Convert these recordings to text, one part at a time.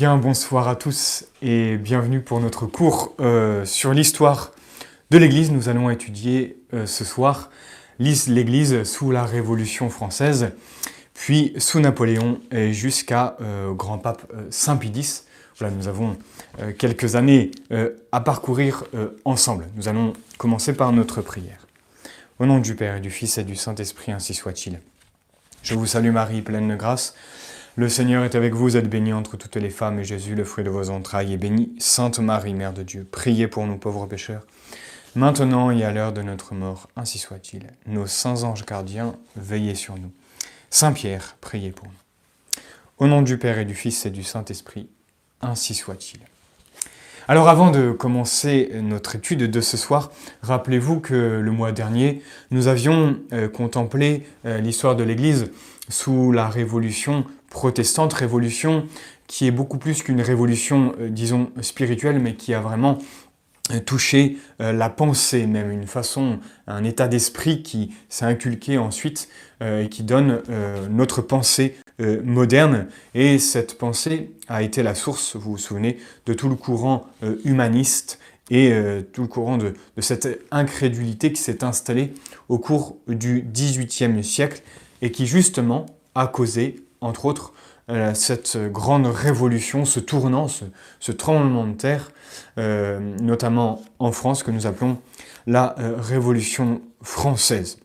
Bien, bonsoir à tous et bienvenue pour notre cours euh, sur l'histoire de l'Église. Nous allons étudier euh, ce soir l'Église sous la Révolution française, puis sous Napoléon et jusqu'à euh, grand pape Saint Pie. Voilà, nous avons quelques années à parcourir ensemble. Nous allons commencer par notre prière. Au nom du Père et du Fils et du Saint-Esprit, ainsi soit-il. Je vous salue Marie, pleine de grâce. Le Seigneur est avec vous, vous êtes bénie entre toutes les femmes, et Jésus, le fruit de vos entrailles, est béni. Sainte Marie, Mère de Dieu, priez pour nous pauvres pécheurs, maintenant et à l'heure de notre mort, ainsi soit-il. Nos saints anges gardiens, veillez sur nous. Saint Pierre, priez pour nous. Au nom du Père et du Fils et du Saint-Esprit, ainsi soit-il. Alors avant de commencer notre étude de ce soir, rappelez-vous que le mois dernier, nous avions euh, contemplé euh, l'histoire de l'Église sous la Révolution protestante, révolution qui est beaucoup plus qu'une révolution, euh, disons, spirituelle, mais qui a vraiment euh, touché euh, la pensée, même une façon, un état d'esprit qui s'est inculqué ensuite et qui donne notre pensée moderne. Et cette pensée a été la source, vous vous souvenez, de tout le courant humaniste et tout le courant de, de cette incrédulité qui s'est installée au cours du XVIIIe siècle et qui justement a causé entre autres, euh, cette grande révolution, ce tournant, ce, tremblement de terre, euh, notamment en France, que nous appelons la euh, Révolution française.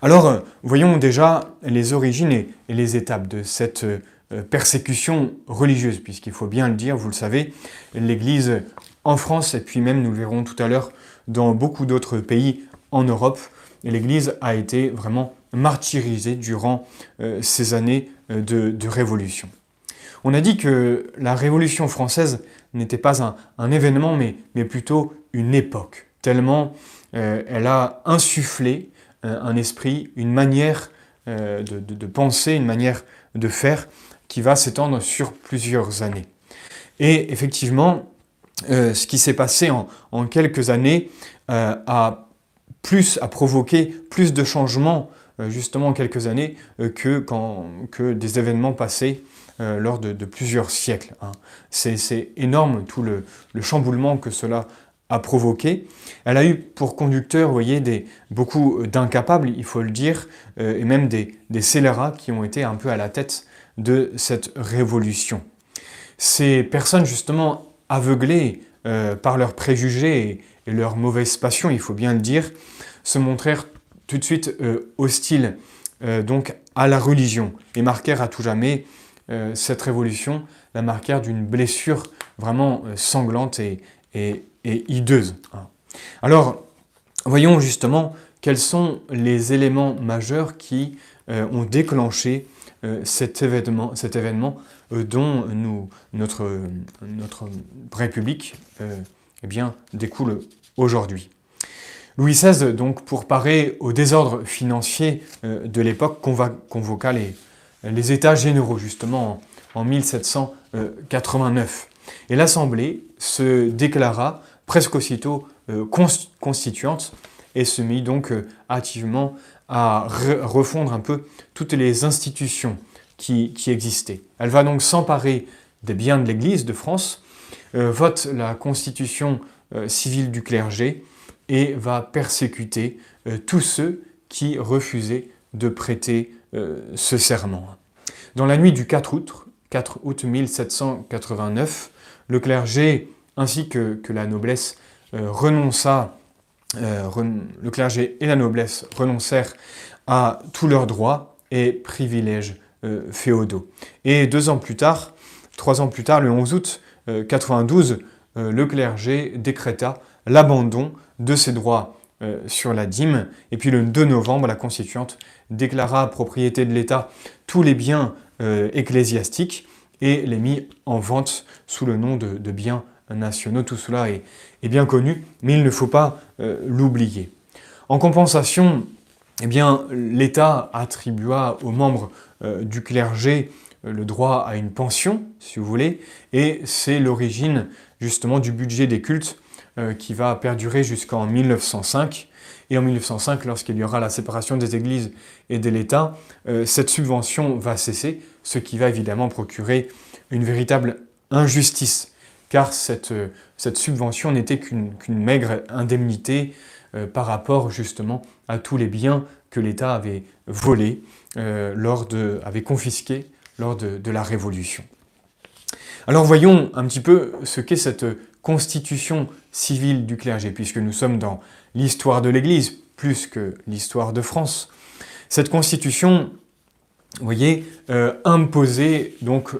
Alors, voyons déjà les origines et, les étapes de cette persécution religieuse, puisqu'il faut bien le dire, vous le savez, l'Église en France, et puis même, nous le verrons tout à l'heure, dans beaucoup d'autres pays en Europe, l'Église a été vraiment martyrisé durant euh, ces années euh, de, révolution. On a dit que la Révolution française n'était pas un, événement, mais, mais, plutôt une époque, tellement euh, elle a insufflé un esprit, une manière de, penser, une manière de faire qui va s'étendre sur plusieurs années. Et effectivement, ce qui s'est passé en, quelques années a plus a provoqué plus de changements justement quelques années euh, que, quand, que des événements passés euh, lors de, plusieurs siècles. Hein. C'est énorme tout le, chamboulement que cela a provoqué. Elle a eu pour conducteur, vous voyez, des, beaucoup d'incapables, il faut le dire, et même des, des, scélérats qui ont été un peu à la tête de cette révolution. Ces personnes, justement, aveuglées par leurs préjugés et, et leur mauvaise passion, il faut bien le dire, se montrèrent tout de suite euh, hostile euh, donc à la religion et marquèrent à tout jamais euh, cette révolution, la marquèrent d'une blessure vraiment sanglante et, hideuse. Hein. Alors, voyons justement quels sont les éléments majeurs qui ont déclenché cet événement, cet événement dont nous, notre, notre République eh bien, découle aujourd'hui. Louis XVI, donc, pour parer au désordre financier euh, de l'époque, convoqua les, États généraux, justement, en, 1789. Et l'Assemblée se déclara presque aussitôt euh, constituante et se mit donc euh, activement à refondre un peu toutes les institutions qui existaient. Elle va donc s'emparer des biens de l'Église de France, vote la constitution civile du clergé, et va persécuter euh, tous ceux qui refusaient de prêter euh, ce serment. Dans la nuit du 4 août, 4 août 1789, le clergé ainsi que, la noblesse euh, renonça, le clergé et la noblesse renoncèrent à tous leurs droits et privilèges féodaux. Et deux ans plus tard, trois ans plus tard, le 11 août 92, le clergé décréta l'abandon de ses droits euh, sur la dîme. Et puis le 2 novembre, la constituante déclara propriété de l'État tous les biens euh, ecclésiastiques et les mit en vente sous le nom de, biens nationaux. Tout cela est, bien connu, mais il ne faut pas euh, l'oublier. En compensation, eh bien, l'État attribua aux membres du clergé le droit à une pension, si vous voulez, et c'est l'origine justement du budget des cultes euh, qui va perdurer jusqu'en 1905. Et en 1905, lorsqu'il y aura la séparation des églises et de l'État, euh, cette subvention va cesser, ce qui va évidemment procurer une véritable injustice, car cette, cette subvention n'était qu'une maigre indemnité par rapport justement à tous les biens que l'État avait volés, lors de, avait confisqués lors de la Révolution. Alors voyons un petit peu ce qu'est cette constitution civile du clergé, puisque nous sommes dans l'histoire de l'Église plus que l'histoire de France. Cette constitution, vous voyez, euh, imposait donc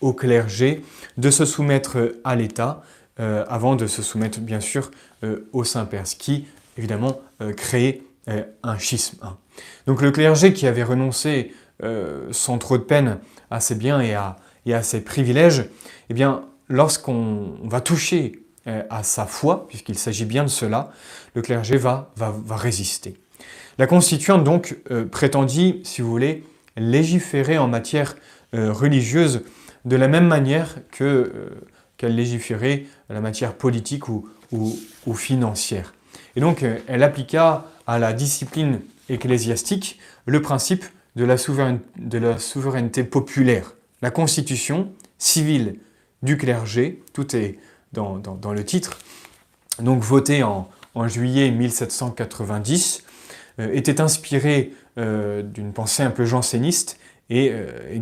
au clergé de se soumettre à l'État euh, avant de se soumettre bien sûr euh, au Saint-Père, ce qui évidemment créait un schisme. Donc le clergé qui avait renoncé sans trop de peine à ses biens et à, et à ses privilèges, eh bien, lorsqu'on va toucher à sa foi, puisqu'il s'agit bien de cela, le clergé va, résister. La constituante donc euh, prétendit, si vous voulez, légiférer en matière euh, religieuse de la même manière que, qu'elle légiférait la matière politique ou, financière. Et donc elle appliqua à la discipline ecclésiastique le principe de la souveraineté populaire. La constitution civile du clergé, tout est dans, le titre, donc votée en, juillet 1790, euh, était inspirée euh, d'une pensée un peu janséniste et euh,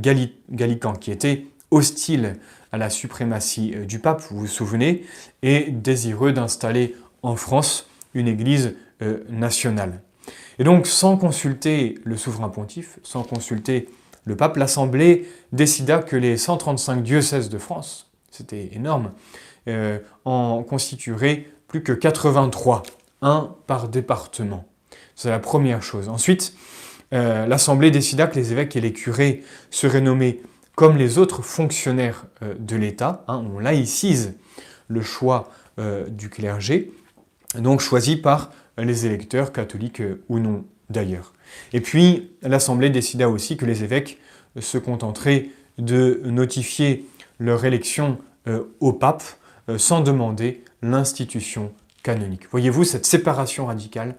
gallican, qui était hostile à la suprématie du pape, vous vous souvenez, et désireux d'installer en France une église nationale. Et donc, sans consulter le souverain pontife, sans consulter le pape, l'Assemblée décida que les 135 diocèses de France, c'était énorme, euh, en constitueraient plus que 83, un par département. C'est la première chose. Ensuite, euh, l'Assemblée décida que les évêques et les curés seraient nommés comme les autres fonctionnaires euh, de l'État. Hein, on laïcise le choix du clergé, donc choisi par les électeurs catholiques ou non d'ailleurs. Et puis, l'Assemblée décida aussi que les évêques se contenteraient de notifier leur élection au pape sans demander l'institution canonique. Voyez-vous cette séparation radicale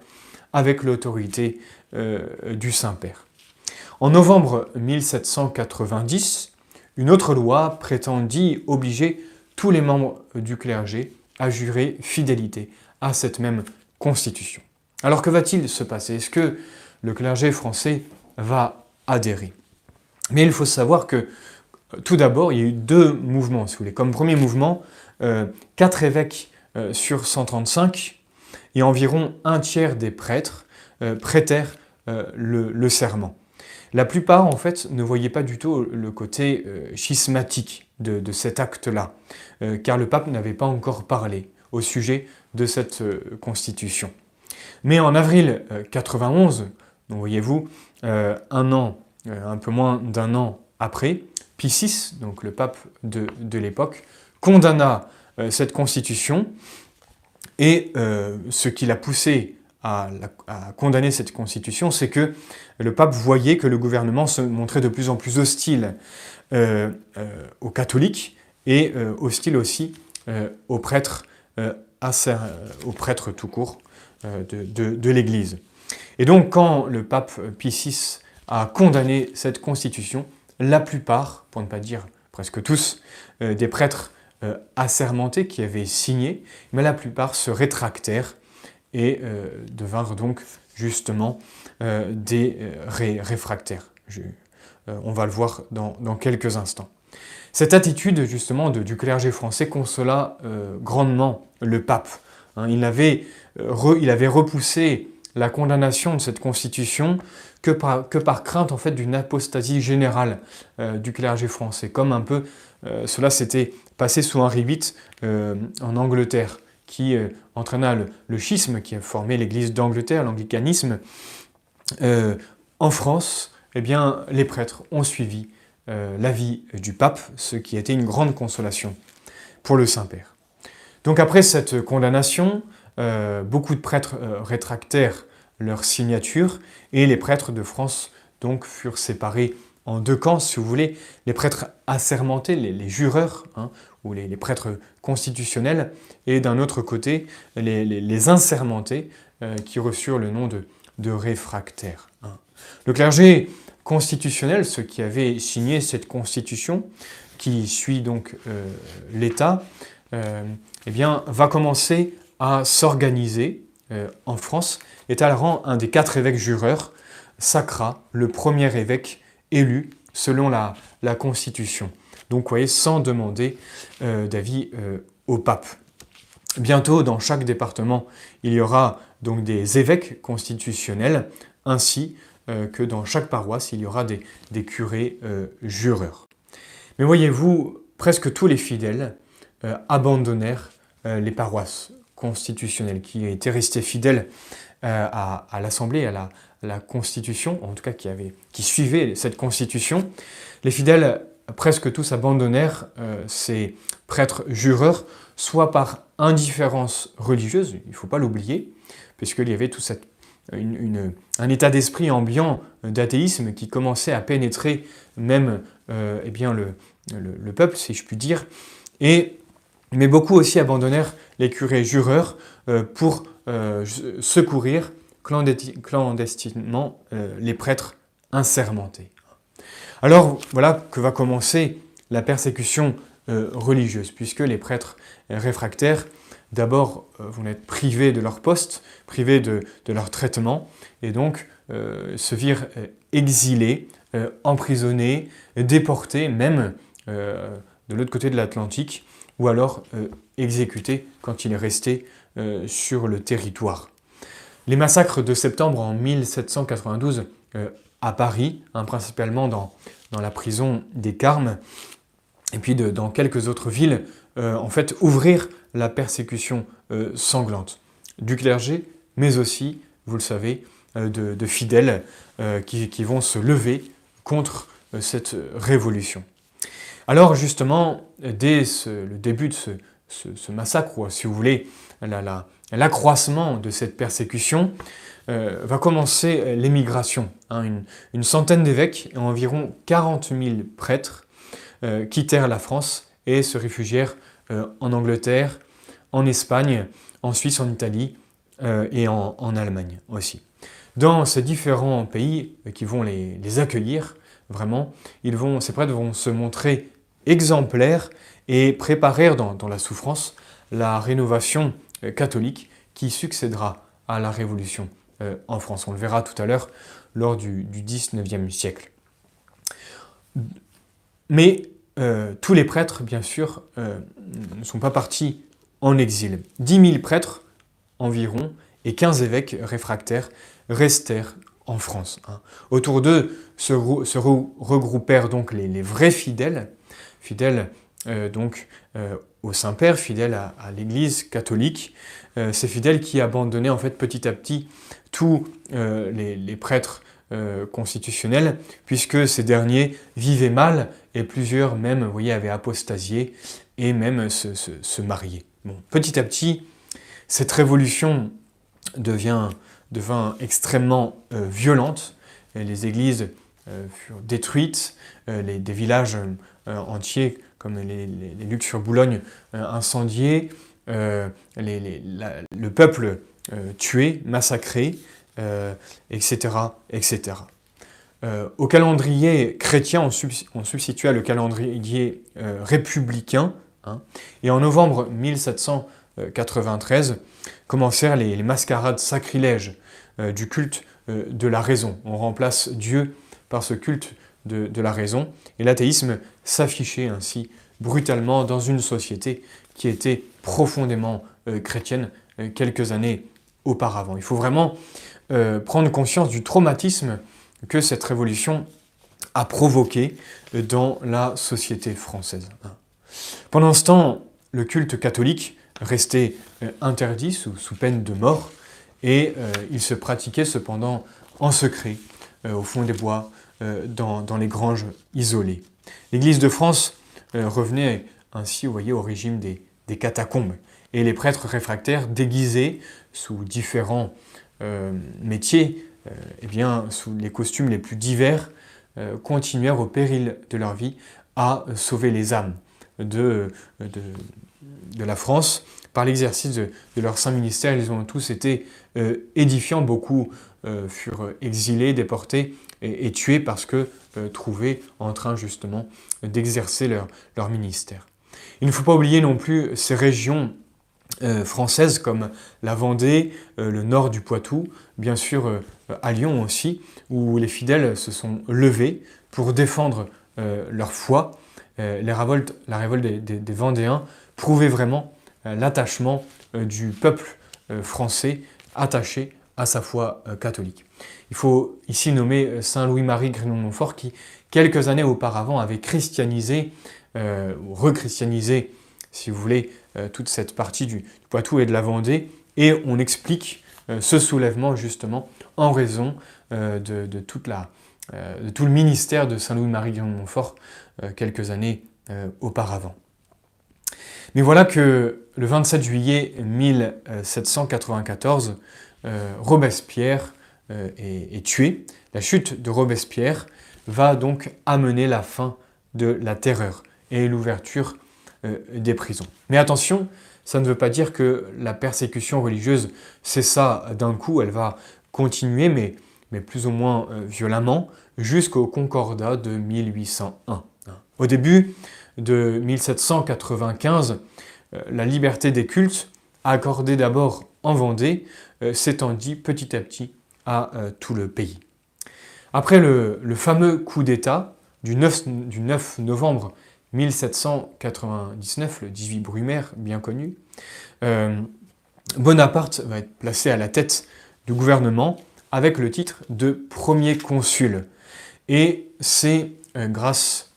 avec l'autorité euh, du Saint-Père. En novembre 1790, une autre loi prétendit obliger tous les membres du clergé à jurer fidélité à cette même constitution. Alors que va-t-il se passer? Est-ce que le clergé français va adhérer? Mais il faut savoir que tout d'abord, il y a eu deux mouvements, si vous voulez. Comme premier mouvement, euh, quatre évêques euh, sur 135 et environ un tiers des prêtres euh, prêtèrent le, serment. La plupart, en fait, ne voyaient pas du tout le côté schismatique de, cet acte-là, car le pape n'avait pas encore parlé au sujet de cette constitution. Mais en avril 91, donc voyez-vous, un an, un peu moins d'un an après, Pie VI, donc le pape de, l'époque, condamna euh, cette constitution et euh, ce qui l'a poussé à, condamner cette constitution, c'est que le pape voyait que le gouvernement se montrait de plus en plus hostile euh, aux catholiques et hostile aussi aux prêtres, aux prêtres tout court de, l'Église. Et donc quand le pape Pie VI a condamné cette constitution, la plupart, pour ne pas dire presque tous, des prêtres euh, assermentés qui avaient signé, mais la plupart se rétractèrent et euh, devinrent donc justement des réfractaires. on va le voir dans, quelques instants. Cette attitude justement du clergé français consola grandement le pape. Hein. il, avait, il avait repoussé la condamnation de cette constitution que par, que par crainte en fait d'une apostasie générale euh, du clergé français, comme un peu euh, cela s'était passé sous Henri VIII euh, en Angleterre, qui entraîna le, schisme qui a formé l'Église d'Angleterre, l'anglicanisme. en France, eh bien, les prêtres ont suivi l'avis du pape, ce qui était une grande consolation pour le Saint-Père. Donc après cette condamnation, beaucoup de prêtres rétractèrent leur signature et les prêtres de France donc furent séparés en deux camps, si vous voulez, les prêtres assermentés, les, jureurs, hein, ou les, prêtres constitutionnels, et d'un autre côté, les, insermentés, euh, qui reçurent le nom de, réfractaires. Hein. Le clergé constitutionnel, ceux qui avaient signé cette constitution, qui suit donc l'État, eh bien, va commencer à s'organiser en France, et rang un des quatre évêques jureurs, sacra, le premier évêque élu selon la, Constitution. Donc, vous voyez, sans demander d'avis au pape. Bientôt, dans chaque département, il y aura donc des évêques constitutionnels, ainsi euh, que dans chaque paroisse, il y aura des, curés euh, jureurs. Mais voyez-vous, presque tous les fidèles euh, abandonnèrent les paroisses constitutionnelles, qui étaient restés fidèles à, l'Assemblée, à la, Constitution, en tout cas qui, avait, qui suivaient cette Constitution. Les fidèles, presque tous, abandonnèrent ces prêtres jureurs, soit par indifférence religieuse, il ne faut pas l'oublier, puisqu'il y avait tout cette, un état d'esprit ambiant d'athéisme qui commençait à pénétrer même euh, eh bien le, le, peuple, si je puis dire. Et, mais beaucoup aussi abandonnèrent les curés jureurs euh, pour euh, secourir clandestinement les prêtres insermentés. Alors voilà que va commencer la persécution religieuse, puisque les prêtres réfractaires d'abord euh, vont être privés de leur poste, privés de, leur traitement, et donc euh, se virent euh, exilés, emprisonnés, déportés même de l'autre côté de l'Atlantique, ou alors exécutés quand il est resté sur le territoire. Les massacres de septembre en 1792 à Paris, hein, principalement dans, dans, la prison des Carmes, et puis dans quelques autres villes, en fait, ouvrir la persécution euh, sanglante du clergé, mais aussi, vous le savez, euh, de, fidèles euh, qui, vont se lever contre cette révolution. Alors justement, dès le début de ce, massacre, ou si vous voulez, l'accroissement de cette persécution, va commencer l'émigration. Hein. une, centaine d'évêques et environ 40 000 prêtres quittèrent la France et se réfugièrent en Angleterre, en Espagne, en Suisse, en Italie euh, et en, Allemagne aussi. Dans ces différents pays qui vont les, accueillir, vraiment, ces prêtres vont se montrer exemplaires et préparer dans, la souffrance la rénovation euh, catholique qui succédera à la Révolution euh, en France. On le verra tout à l'heure lors du, du 19e siècle. Mais tous les prêtres, bien sûr, ne sont pas partis en exil. 10 000 prêtres environ et 15 évêques réfractaires restèrent en France. Hein. Autour d'eux se, regroupèrent donc les, vrais fidèles, fidèles euh, donc euh, au Saint-Père, fidèles à, l'Église catholique, euh, ces fidèles qui abandonnaient en fait petit à petit tous les, prêtres constitutionnels, puisque ces derniers vivaient mal et plusieurs même, vous voyez, avaient apostasié et même se, se mariaient petit à petit, cette révolution devient, devint extrêmement violente. les églises furent détruites, euh, des villages entiers comme les, les, sur Boulogne incendiés, le peuple tué, massacré, etc. etc. au calendrier chrétien, on, substitua le calendrier républicain, Hein. Et en novembre 1793 commencèrent les, mascarades sacrilèges euh, du culte euh, de la raison. On remplace Dieu par ce culte de, la raison. Et l'athéisme s'affichait ainsi brutalement dans une société qui était profondément euh, chrétienne quelques années auparavant. Il faut vraiment prendre conscience du traumatisme que cette révolution a provoqué dans la société française. Pendant ce temps, le culte catholique restait euh, interdit sous, peine de mort et euh, il se pratiquait cependant en secret euh, au fond des bois, dans, les granges isolées. L'Église de France revenait ainsi, vous voyez, au régime des, catacombes et les prêtres réfractaires déguisés sous différents métiers, eh bien, sous les costumes les plus divers, continuèrent au péril de leur vie à sauver les âmes de, de, la France. Par l'exercice de, leur saint ministère, ils ont tous été euh, édifiants. Beaucoup euh, furent exilés, déportés, et, tués parce que trouvés en train justement d'exercer leur, ministère. Il ne faut pas oublier non plus ces régions françaises comme la Vendée, le nord du Poitou, bien sûr à Lyon aussi, où les fidèles se sont levés pour défendre leur foi. la révolte des Vendéens prouvait vraiment l'attachement du peuple français attaché à sa foi euh, catholique. Il faut ici nommer euh, Saint Louis-Marie Grignon-Montfort qui, quelques années auparavant, avait christianisé, euh, ou rechristianisé, si vous voulez, toute cette partie du Poitou et de la Vendée, et on explique ce soulèvement justement en raison de, tout le ministère de Saint Louis-Marie Grignon-Montfort quelques années auparavant. Mais voilà que le 27 juillet 1794, euh, Robespierre euh, est, tué. La chute de Robespierre va donc amener la fin de la terreur et l'ouverture euh, des prisons. Mais attention, ça ne veut pas dire que la persécution religieuse cessa d'un coup, elle va continuer, mais, plus ou moins violemment, jusqu'au Concordat de 1801. Au début de 1795, la liberté des cultes, accordée d'abord en Vendée, euh, s'étendit petit à petit à euh, tout le pays. Après le, fameux coup d'État du 9, novembre 1799, le 18 Brumaire, bien connu, euh, Bonaparte va être placé à la tête du gouvernement avec le titre de premier consul. Et c'est grâce,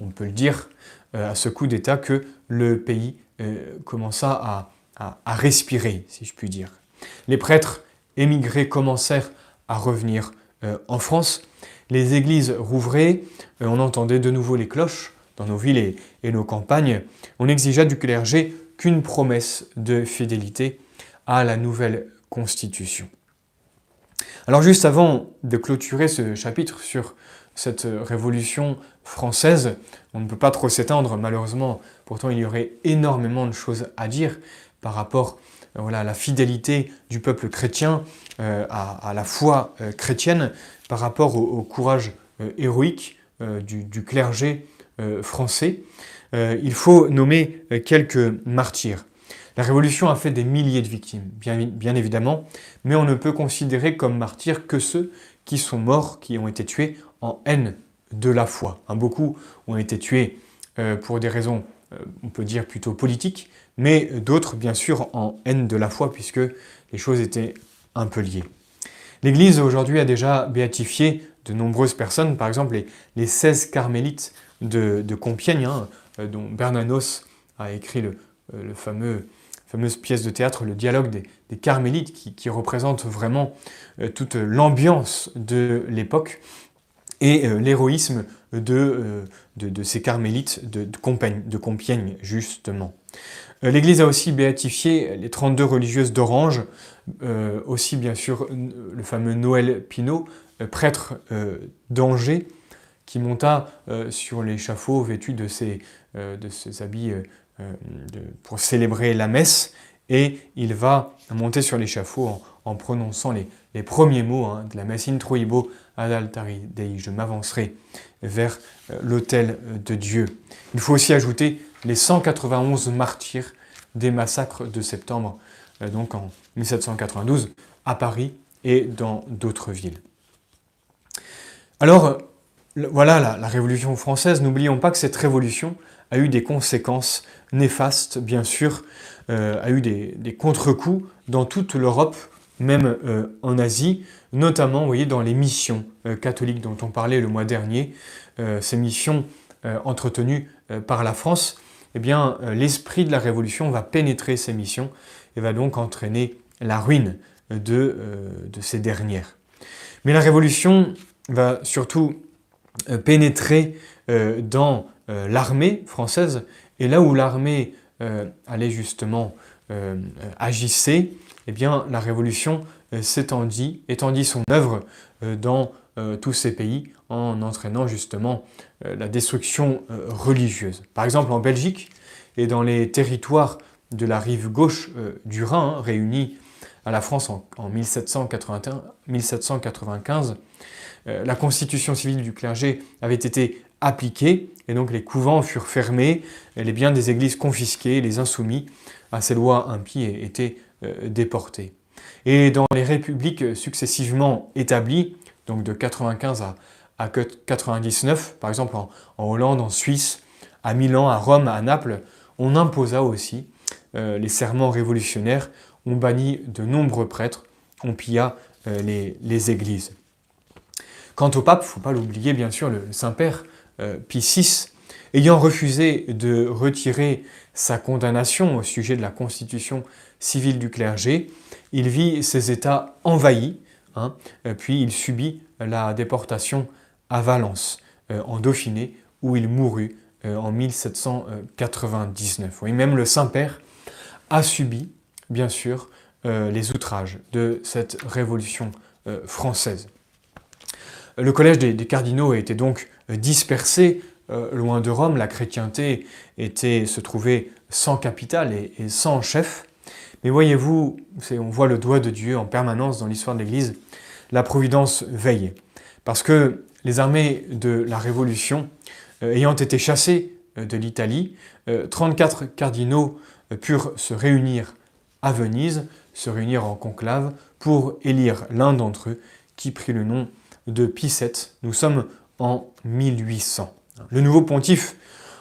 on peut le dire, à ce coup d'État que le pays commença à respirer, si je puis dire. Les prêtres émigrés commencèrent à revenir euh, en France. Les églises rouvraient, euh, on entendait de nouveau les cloches dans nos villes et, nos campagnes. On exigea du clergé qu'une promesse de fidélité à la nouvelle constitution. Alors juste avant de clôturer ce chapitre sur cette révolution française, on ne peut pas trop s'étendre malheureusement, pourtant il y aurait énormément de choses à dire par rapport voilà, la fidélité du peuple chrétien euh, à, la foi euh, chrétienne par rapport au, courage héroïque du, clergé français. il faut nommer quelques martyrs. La Révolution a fait des milliers de victimes, bien, bien, évidemment, mais on ne peut considérer comme martyrs que ceux qui sont morts, qui ont été tués en haine de la foi. beaucoup ont été tués pour des raisons, on peut dire plutôt politiques, mais d'autres bien sûr en haine de la foi puisque les choses étaient un peu liées. L'Église aujourd'hui a déjà béatifié de nombreuses personnes, par exemple les, 16 carmélites de, Compiègne, hein, euh, dont Bernanos a écrit le, euh, fameux, fameuse pièce de théâtre, le dialogue des, carmélites, qui, représente vraiment euh, toute l'ambiance de l'époque et l'héroïsme de, ces carmélites de Compiègne, justement. Euh, L'Église a aussi béatifié les 32 religieuses d'Orange, euh, aussi bien sûr le fameux Noël Pinault, euh, prêtre d'Angers, qui monta sur l'échafaud vêtu de ses, de ses habits pour célébrer la messe, et il va monter sur l'échafaud en, prononçant les, premiers mots hein, de la messe Introibo ad altari Dei, je m'avancerai vers l'autel de Dieu. Il faut aussi ajouter les 191 martyrs des massacres de septembre, euh, donc en 1792, à Paris et dans d'autres villes. Alors, voilà la, Révolution française. N'oublions pas que cette révolution a eu des conséquences néfastes, bien sûr, euh, a eu des, contre-coups dans toute l'Europe, même euh, en Asie, notamment, dans les missions catholiques dont on parlait le mois dernier, ces missions entretenues par la France eh euh, l'esprit de la révolution va pénétrer ces missions et va donc entraîner la ruine de, euh, ces dernières. Mais la révolution va surtout euh, pénétrer dans l'armée française, et là où l'armée allait justement agissait, eh bien, la révolution s'étendit, étendit son œuvre dans tous ces pays en entraînant justement euh, la destruction euh, religieuse. Par exemple en Belgique et dans les territoires de la rive gauche euh, du Rhin, hein, réunis à la France en, 1795, la constitution civile du clergé avait été appliquée et donc les couvents furent fermés, les biens des églises confisqués, les insoumis à ces lois impies étaient déportés. Et dans les républiques successivement établies, donc de 95 à, à 99, par exemple en, Hollande, en Suisse, à Milan, à Rome, à Naples, on imposa aussi euh, les serments révolutionnaires, on bannit de nombreux prêtres, on pilla euh, les, églises. Quant au pape, il ne faut pas l'oublier bien sûr, le Saint-Père euh, Pie VI, ayant refusé de retirer sa condamnation au sujet de la constitution civile du clergé, il vit ses États envahis, hein, puis il subit la déportation à Valence, euh, en Dauphiné, où il mourut euh, en 1799. Oui, même le Saint-Père a subi, bien sûr, euh, les outrages de cette révolution française. Le collège des, cardinaux était donc dispersé loin de Rome. La chrétienté était, se trouvait sans capitale et, et sans chef. Mais voyez-vous, on voit le doigt de Dieu en permanence dans l'histoire de l'Église. La providence veille. Parce que les armées de la Révolution euh, ayant été chassées euh, de l'Italie, 34 euh, cardinaux purent se réunir à Venise, se réunir en conclave pour élire l'un d'entre eux qui prit le nom de Pie. Nous sommes en 1800. Le nouveau pontife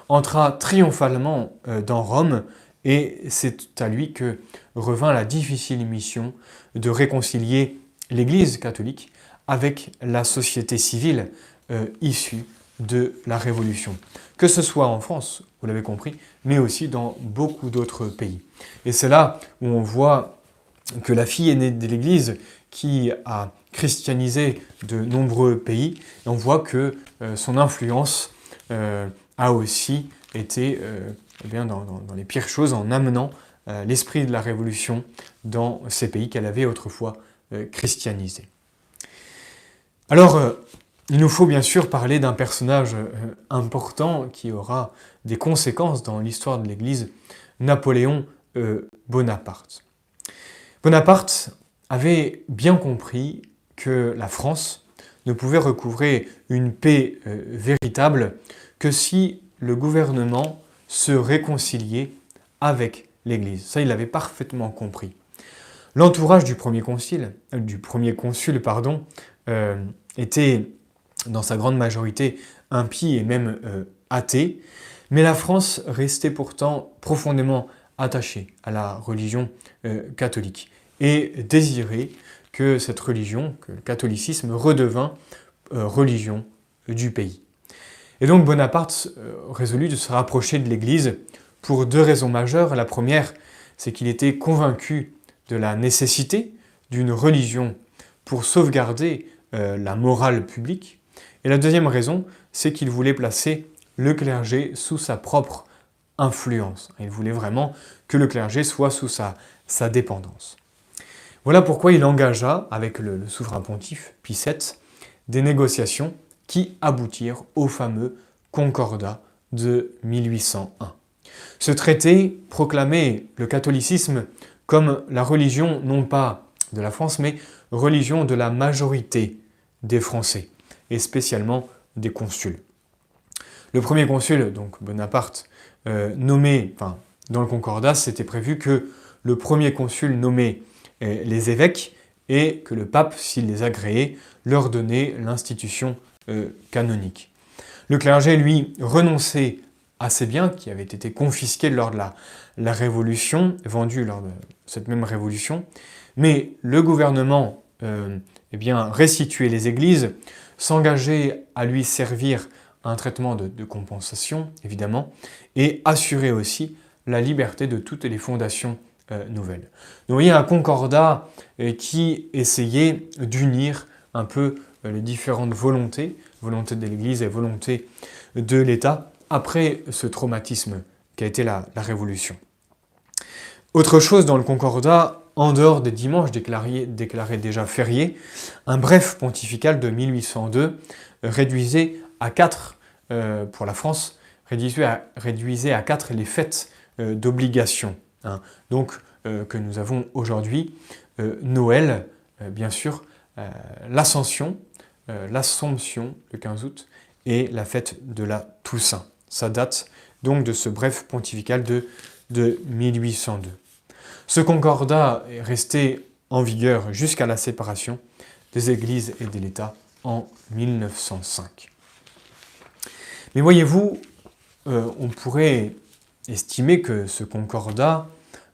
entra triomphalement dans Rome et c'est à lui que revint la difficile mission de réconcilier l'Église catholique avec la société civile euh, issue de la Révolution. Que ce soit en France, vous l'avez compris, mais aussi dans beaucoup d'autres pays. Et c'est là où on voit que la fille aînée de l'Église qui a christianisé de nombreux pays, on voit que euh, son influence euh, a aussi été eh bien, dans, dans, les pires choses en amenant l'esprit de la Révolution dans ces pays qu'elle avait autrefois christianisés. Alors, euh, il nous faut bien sûr parler d'un personnage euh, important qui aura des conséquences dans l'histoire de l'Église, Napoléon euh, Bonaparte. Bonaparte avait bien compris que la France ne pouvait recouvrer une paix véritable que si le gouvernement se réconciliait avec l'Église. Ça, il l'avait parfaitement compris. L'entourage du premier concile, du premier consul, pardon, euh, était dans sa grande majorité impie et même euh, athée, mais la France restait pourtant profondément attachée à la religion euh, catholique et désirait que cette religion, que le catholicisme redevint religion du pays. Et donc Bonaparte résolut de se rapprocher de l'Église pour deux raisons majeures. La première, c'est qu'il était convaincu de la nécessité d'une religion pour sauvegarder euh, la morale publique. Et la deuxième raison, c'est qu'il voulait placer le clergé sous sa propre influence. Il voulait vraiment que le clergé soit sous sa, dépendance. Voilà pourquoi il engagea, avec le, souverain pontife Pie VII, des négociations qui aboutirent au fameux Concordat de 1801. Ce traité proclamait le catholicisme comme la religion non pas de la France, mais religion de la majorité des Français, et spécialement des consuls. Le premier consul, donc Bonaparte, euh, nommé, enfin, dans le Concordat, c'était prévu que le premier consul nommait euh, les évêques et que le pape, s'il les agréait, leur donnait l'institution euh, canonique. Le clergé, lui, renonçait à ses biens qui avaient été confisqués lors de la, la Révolution, vendus lors de cette même Révolution, mais le gouvernement euh, eh bien, restituer les églises, s'engager à lui servir un traitement de, compensation, évidemment, et assurer aussi la liberté de toutes les fondations euh, nouvelles. Donc vous voyez un concordat euh, qui essayait d'unir un peu les différentes volontés, volonté de l'Église et volonté de l'État, après ce traumatisme qui a été la Révolution. Autre chose dans le concordat, en dehors des dimanches déclarés, déjà fériés, un bref pontifical de 1802 réduisait à quatre, euh, pour la France, réduisait à, réduisait à quatre les fêtes euh, d'obligation, hein. donc euh, que nous avons aujourd'hui, Noël, bien sûr, l'Ascension, l'Assomption le 15 août et la fête de la Toussaint. Ça date donc de ce bref pontifical de 1802. Ce concordat est resté en vigueur jusqu'à la séparation des églises et de l'État en 1905. Mais voyez-vous, euh, on pourrait estimer que ce concordat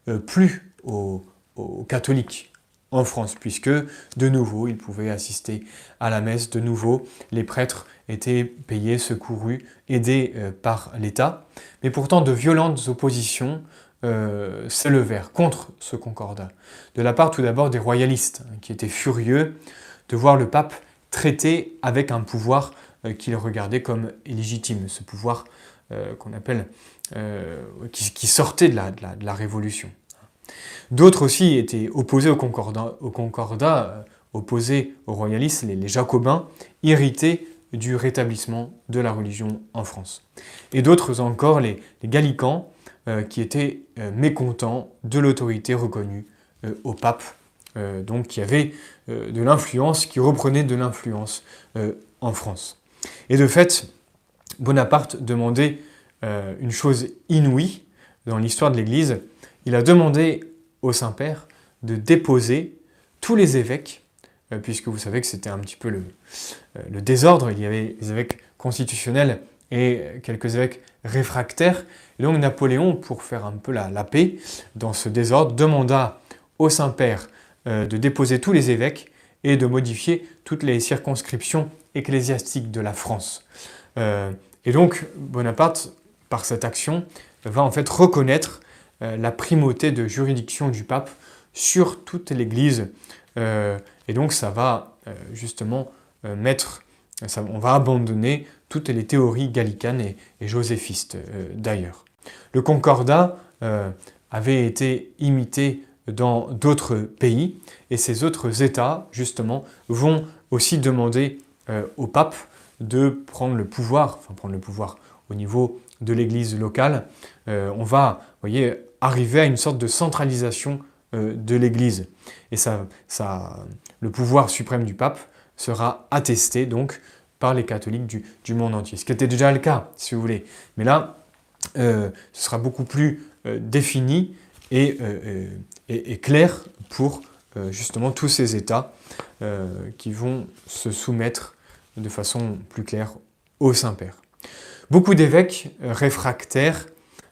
euh, plut aux, catholiques en France, puisque de nouveau, ils pouvaient assister à la messe, de nouveau, les prêtres étaient payés, secourus, aidés euh, par l'État. Mais pourtant, de violentes oppositions s'élevèrent contre ce concordat. De la part tout d'abord des royalistes, hein, qui étaient furieux de voir le pape traité avec un pouvoir euh, qu'il regardait comme illégitime, ce pouvoir euh, qu'on appelle, euh, qui, sortait de la, Révolution. D'autres aussi étaient opposés au concordat, au concordat opposés aux royalistes, les, jacobins, irrités du rétablissement de la religion en France. Et d'autres encore, les, gallicans, qui étaient mécontents de l'autorité reconnue au pape, donc qui avait de l'influence, qui reprenait de l'influence en France. Et de fait, Bonaparte demandait euh, une chose inouïe dans l'histoire de l'Église. Il a demandé au Saint-Père de déposer tous les évêques, euh, puisque vous savez que c'était un petit peu le, euh, le, désordre, il y avait les évêques constitutionnels et quelques évêques réfractaires. Et donc Napoléon, pour faire un peu la, paix dans ce désordre, demanda au Saint-Père de déposer tous les évêques et de modifier toutes les circonscriptions ecclésiastiques de la France. Euh, et donc Bonaparte, par cette action, va en fait reconnaître euh, la primauté de juridiction du pape sur toute l'Église. Euh, et donc ça va justement mettre, on va abandonner toutes les théories gallicanes et, joséphistes d'ailleurs. Le concordat avait été imité dans d'autres pays, et ces autres États, justement, vont aussi demander euh, au pape de prendre le pouvoir, enfin prendre le pouvoir au niveau de l'Église locale. Euh, on va, voyez, arriver à une sorte de centralisation euh, de l'Église. Et ça, le pouvoir suprême du pape sera attesté donc par les catholiques du, du, monde entier. Ce qui était déjà le cas, si vous voulez. Mais là, ce sera beaucoup plus défini et, et, clair pour justement tous ces États qui vont se soumettre de façon plus claire au Saint-Père. Beaucoup d'évêques réfractaires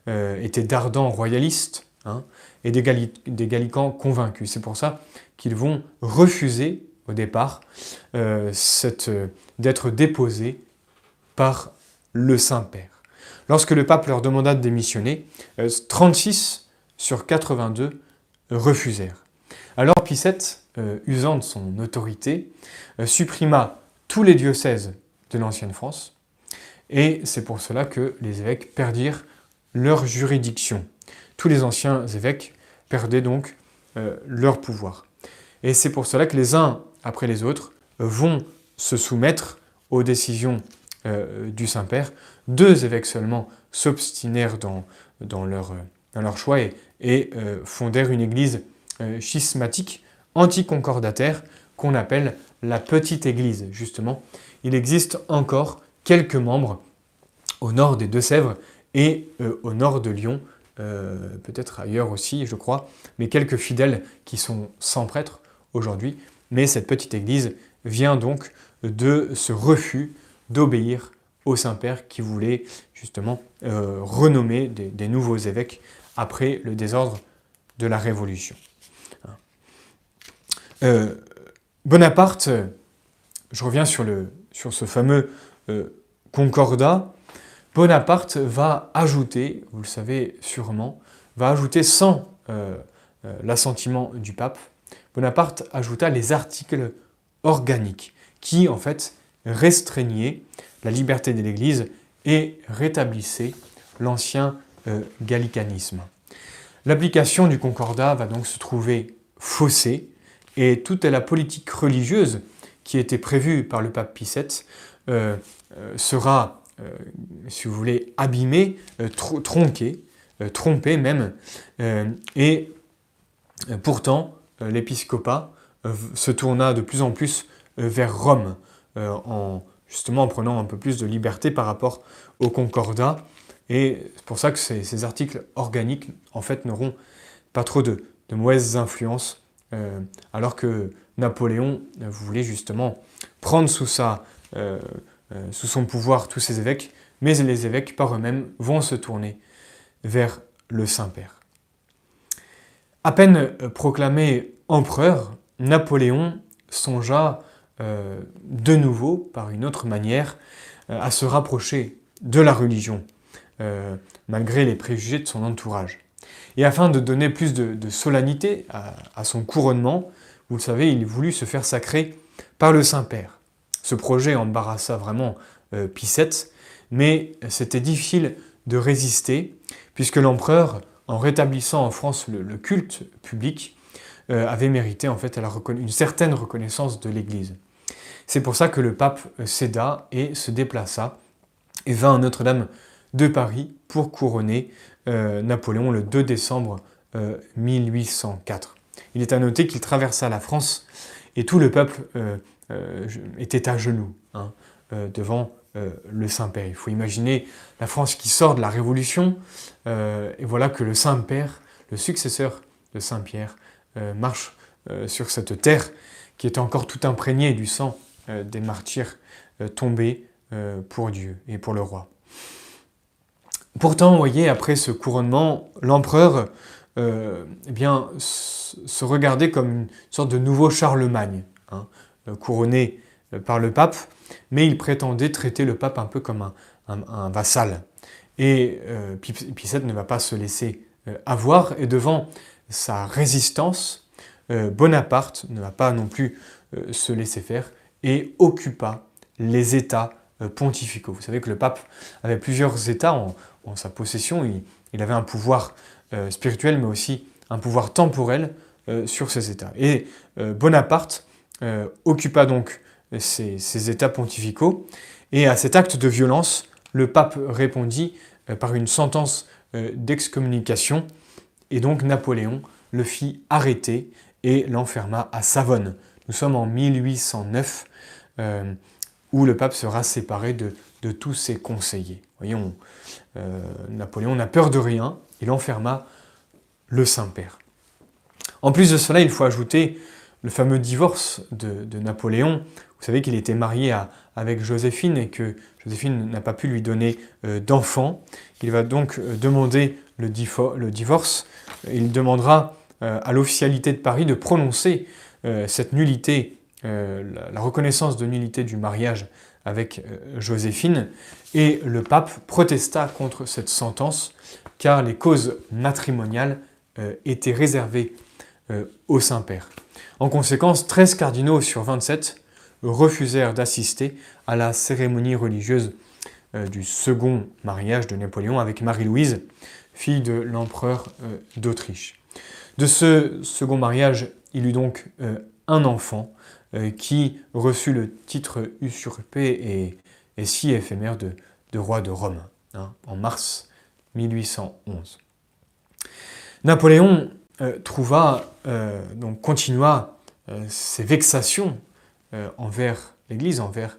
euh, étaient d'ardents royalistes hein, et des, gallicans convaincus. C'est pour ça qu'ils vont refuser au départ euh, euh, d'être déposés par le Saint-Père. Lorsque le pape leur demanda de démissionner, 36 sur 82 refusèrent. Alors Pie usant de son autorité, supprima tous les diocèses de l'ancienne France, et c'est pour cela que les évêques perdirent leur juridiction. Tous les anciens évêques perdaient donc euh, leur pouvoir. Et c'est pour cela que les uns après les autres vont se soumettre aux décisions euh, du Saint-Père. Deux évêques seulement s'obstinèrent dans, dans, leur, dans, leur, choix et, euh, fondèrent une église schismatique anticoncordataire qu'on appelle la petite église, justement. Il existe encore quelques membres au nord des Deux-Sèvres et euh, au nord de Lyon, euh, peut-être ailleurs aussi, je crois, mais quelques fidèles qui sont sans prêtre aujourd'hui. Mais cette petite église vient donc de ce refus d'obéir au Saint-Père qui voulait justement euh, renommer des, nouveaux évêques après le désordre de la Révolution. Bonaparte, je reviens sur, le, sur ce fameux euh, concordat, Bonaparte va ajouter, vous le savez sûrement, va ajouter sans euh, euh, l'assentiment du pape, Bonaparte ajouta les articles organiques qui en fait restreignaient la liberté de l'Église et rétablissaient l'ancien gallicanisme. L'application du concordat va donc se trouver faussée et toute la politique religieuse qui était prévue par le pape Pie VII euh, euh, sera, euh, si vous voulez, abîmée, tronquée, trompée même. et pourtant, l'épiscopat se tourna de plus en plus vers Rome, en, justement en prenant un peu plus de liberté par rapport au concordat. Et c'est pour ça que ces, articles organiques, en fait, n'auront pas trop de, mauvaises influences, alors que Napoléon voulait justement prendre sous, sa, sous son pouvoir tous ses évêques, mais les évêques par eux-mêmes vont se tourner vers le Saint-Père. À peine euh, proclamé empereur, Napoléon songea euh, de nouveau, par une autre manière, euh, à se rapprocher de la religion, malgré les préjugés de son entourage. Et afin de donner plus de, solennité à, son couronnement, vous le savez, il voulut se faire sacrer par le Saint-Père. Ce projet embarrassa vraiment Pie mais c'était difficile de résister, puisque l'empereur, en rétablissant en France le, culte public, euh, avait mérité en fait une certaine reconnaissance de l'Église. C'est pour ça que le pape céda et se déplaça et vint à Notre-Dame de Paris pour couronner euh, Napoléon le 2 décembre 1804. Euh, Il est à noter qu'il traversa la France et tout le peuple était à genoux hein, devant euh, le Saint-Père. Il faut imaginer la France qui sort de la Révolution, euh, et voilà que le Saint-Père, le successeur de Saint-Pierre, euh, marche sur cette terre qui est encore tout imprégnée du sang des martyrs tombés pour Dieu et pour le roi. Pourtant, vous voyez, après ce couronnement, l'empereur eh se regardait comme une sorte de nouveau Charlemagne, hein, couronné par le pape, mais il prétendait traiter le pape un peu comme un, vassal. Et euh, ne va pas se laisser euh, avoir, et devant sa résistance, euh, Bonaparte ne va pas non plus euh, se laisser faire, et occupa les États pontificaux. Vous savez que le pape avait plusieurs États en, sa possession, il, avait un pouvoir spirituel, mais aussi un pouvoir temporel sur ces États. Et Bonaparte occupa donc ces, États pontificaux. Et à cet acte de violence, le pape répondit euh, par une sentence euh, d'excommunication, et donc Napoléon le fit arrêter et l'enferma à Savonne. Nous sommes en 1809, euh, où le pape sera séparé de, tous ses conseillers. Voyons, Napoléon n'a peur de rien, il enferma le Saint-Père. En plus de cela, il faut ajouter le fameux divorce de Napoléon, vous savez qu'il était marié avec Joséphine et que Joséphine n'a pas pu lui donner euh, d'enfant. Il va donc euh, demander le, divorce. Il demandera euh, à l'officialité de Paris de prononcer cette nullité, la, reconnaissance de nullité du mariage avec Joséphine. Et le pape protesta contre cette sentence car les causes matrimoniales étaient réservées au Saint-Père. En conséquence, 13 cardinaux sur 27 refusèrent d'assister à la cérémonie religieuse euh, du second mariage de Napoléon avec Marie-Louise, fille de l'empereur euh, d'Autriche. De ce second mariage, il eut donc euh, un enfant qui reçut le titre usurpé et, si éphémère de, roi de Rome, hein, en mars 1811. Napoléon trouva, donc continua ses vexations euh, envers l'Église, envers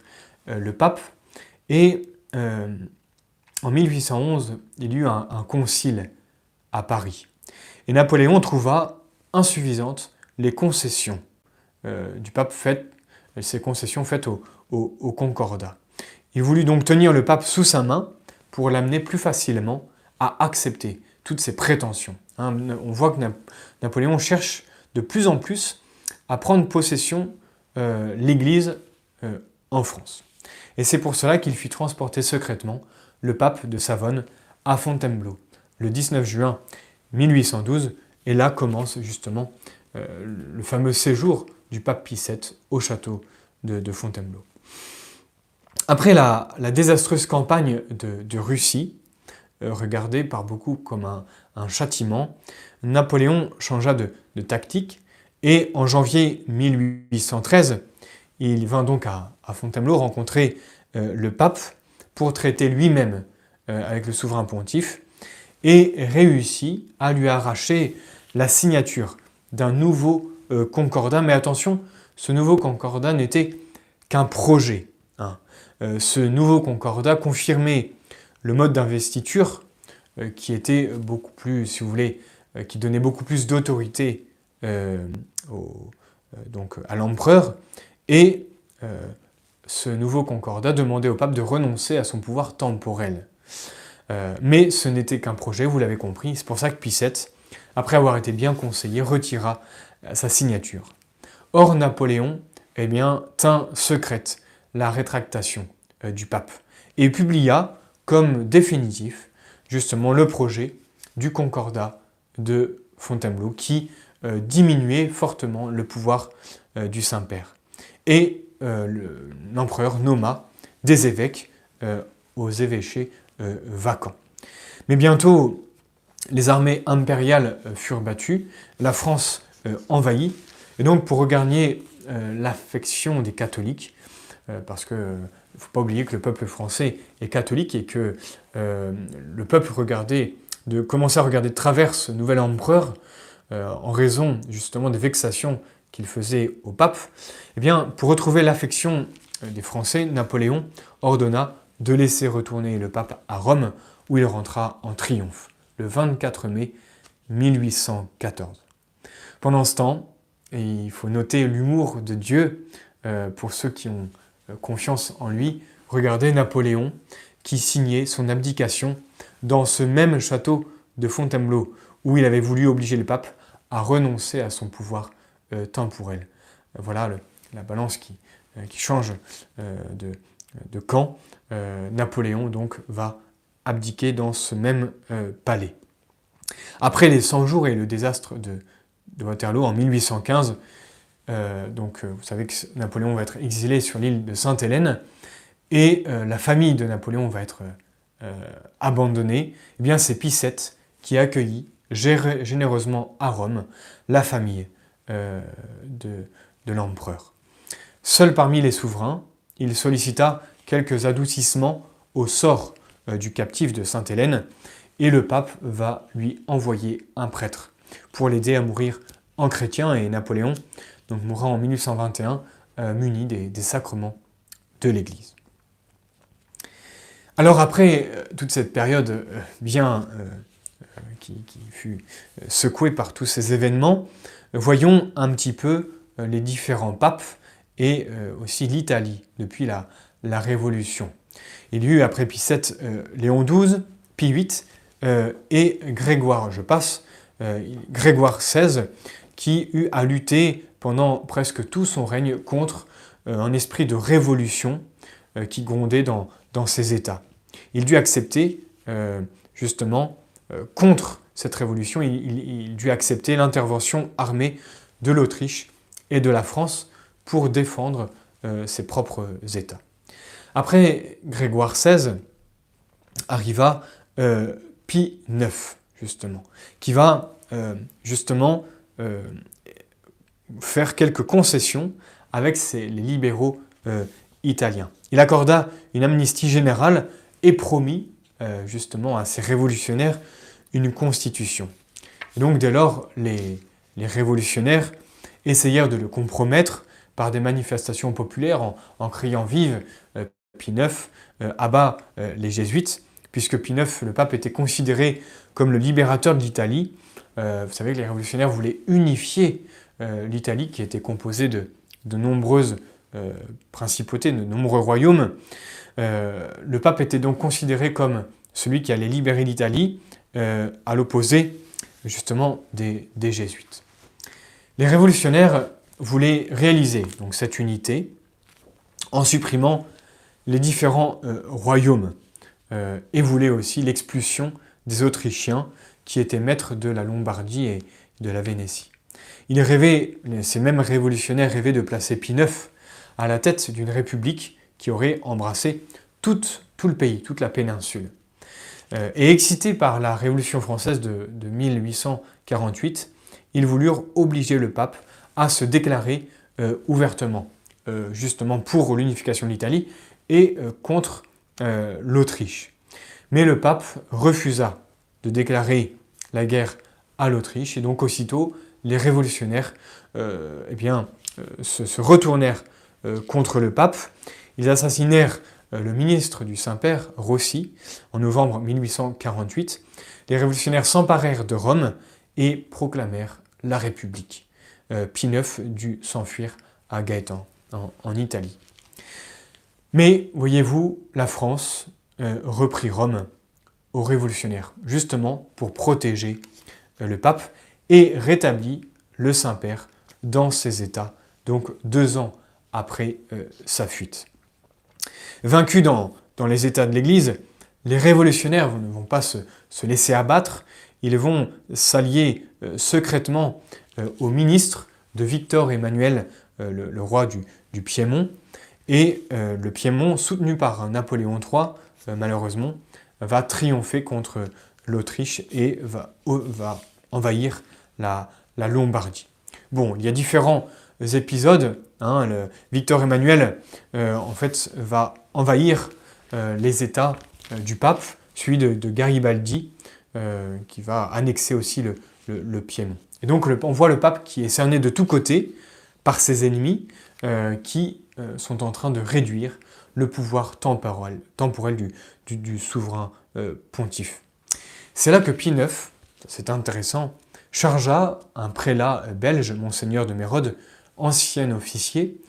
euh, le pape. Et euh, en 1811, il y eut un, concile à Paris. Et Napoléon trouva insuffisantes les concessions du pape faites, ces concessions faites au, Concordat. Il voulut donc tenir le pape sous sa main pour l'amener plus facilement à accepter toutes ces prétentions. Hein, on voit que Napoléon cherche de plus en plus à prendre possession euh, l'Église euh, en France. Et c'est pour cela qu'il fit transporter secrètement le pape de Savonne à Fontainebleau le 19 juin 1812, et là commence justement euh, le fameux séjour du pape Pie VII au château de, Fontainebleau. Après la, désastreuse campagne de, Russie, regardée par beaucoup comme un, châtiment, Napoléon changea de tactique et en janvier 1813, il vint donc à, Fontainebleau rencontrer euh, le pape pour traiter lui-même euh, avec le souverain pontife et réussit à lui arracher la signature d'un nouveau concordat. Mais attention, ce nouveau concordat n'était qu'un projet. Hein. ce nouveau concordat confirmait le mode d'investiture qui était beaucoup plus, si vous voulez, qui donnait beaucoup plus d'autorité donc à l'empereur et ce nouveau concordat demandait au pape de renoncer à son pouvoir temporel. Euh, mais ce n'était qu'un projet, vous l'avez compris, c'est pour ça que Pie VII, après avoir été bien conseillé, retira euh, sa signature. Or, Napoléon eh tint secrète la rétractation euh, du pape et publia comme définitif justement le projet du concordat de Fontainebleau qui diminuait fortement le pouvoir du Saint-Père. Et l'empereur nomma des évêques aux évêchés euh, vacants. Mais bientôt, les armées impériales euh, furent battues, la France euh, envahie, et donc pour regagner l'affection des catholiques, parce qu'il ne faut pas oublier que le peuple français est catholique et que le peuple regardait, de commencer à regarder de travers ce nouvel empereur en raison justement des vexations qu'il faisait au pape, eh bien, pour retrouver l'affection des Français, Napoléon ordonna de laisser retourner le pape à Rome, où il rentra en triomphe, le 24 mai 1814. Pendant ce temps, et il faut noter l'humour de Dieu euh, pour ceux qui ont euh, confiance en lui, regardez Napoléon qui signait son abdication dans ce même château de Fontainebleau, où il avait voulu obliger le pape à renoncer à son pouvoir euh, temporel. Voilà la balance qui, change de, camp. Napoléon donc va abdiquer dans ce même palais. Après les 100 jours et le désastre de, Waterloo en 1815, euh, donc vous savez que Napoléon va être exilé sur l'île de Sainte-Hélène et la famille de Napoléon va être abandonnée. Eh bien c'est VII qui accueillit généreusement à Rome la famille de, de l'empereur. Seul parmi les souverains, il sollicita quelques adoucissements au sort euh, du captif de Sainte-Hélène, et le pape va lui envoyer un prêtre pour l'aider à mourir en chrétien, et Napoléon donc, mourra en 1821 euh, muni des, sacrements de l'Église. Alors après euh, toute cette période bien qui, fut secouée par tous ces événements, voyons un petit peu les différents papes et aussi l'Italie depuis la, la Révolution. Il y eut après Pie VII euh, Léon XII, Pie VIII euh, et Grégoire, je passe, euh, Grégoire XVI, qui eut à lutter pendant presque tout son règne contre un esprit de révolution qui grondait dans, ces États. Il dut accepter justement contre cette révolution, il dut accepter l'intervention armée de l'Autriche et de la France pour défendre ses propres États. Après Grégoire XVI, arriva euh, Pie IX, justement, qui va euh, justement euh, faire quelques concessions avec les libéraux italiens. Il accorda une amnistie générale et promit justement à ces révolutionnaires une constitution. donc dès lors, les, révolutionnaires essayèrent de le compromettre par des manifestations populaires en, en criant vive Pie IX euh, abat euh, les jésuites, puisque Pie IX, le pape, était considéré comme le libérateur de l'Italie. Euh, vous savez que les révolutionnaires voulaient unifier l'Italie, qui était composée de, nombreuses principautés, de nombreux royaumes. le pape était donc considéré comme celui qui allait libérer l'Italie, à l'opposé justement des, des, jésuites. Les révolutionnaires voulaient réaliser donc cette unité en supprimant les différents euh, royaumes euh, et voulait aussi l'expulsion des Autrichiens qui étaient maîtres de la Lombardie et de la Vénétie. Il rêvait, ces mêmes révolutionnaires rêvaient de placer Pie IX à la tête d'une république qui aurait embrassé tout le pays, toute la péninsule. Euh, et excités par la Révolution française de, de 1848, ils voulurent obliger le pape à se déclarer ouvertement, justement pour l'unification de l'Italie, et euh, contre euh, l'Autriche. Mais le pape refusa de déclarer la guerre à l'Autriche et donc aussitôt les révolutionnaires eh bien, se, retournèrent contre le pape. Ils assassinèrent le ministre du Saint-Père, Rossi, en novembre 1848. Les révolutionnaires s'emparèrent de Rome et proclamèrent la République. Pie IX dut s'enfuir à Gaétan, en Italie. Mais, voyez-vous, la France euh, reprit Rome aux révolutionnaires, justement pour protéger euh, le pape et rétablit le Saint-Père dans ses états, donc deux ans après euh, sa fuite. Vaincus dans, les états de l'Église, les révolutionnaires ne vont pas se, laisser abattre, ils vont s'allier secrètement au ministre de Victor Emmanuel, le, roi du, Piémont, et le Piémont, soutenu par Napoléon III, malheureusement, va triompher contre l'Autriche et va, envahir la, Lombardie. Bon, il y a différents épisodes. Hein, Victor Emmanuel, euh, en fait, va envahir les États du pape, suivi de, Garibaldi, qui va annexer aussi le, Piémont. Et donc, on voit le pape qui est cerné de tous côtés par ses ennemis, qui euh, sont en train de réduire le pouvoir temporel, du, souverain euh, pontife. C'est là que Pie IX, c'est intéressant, chargea un prélat belge, monseigneur de Mérode, ancien officier,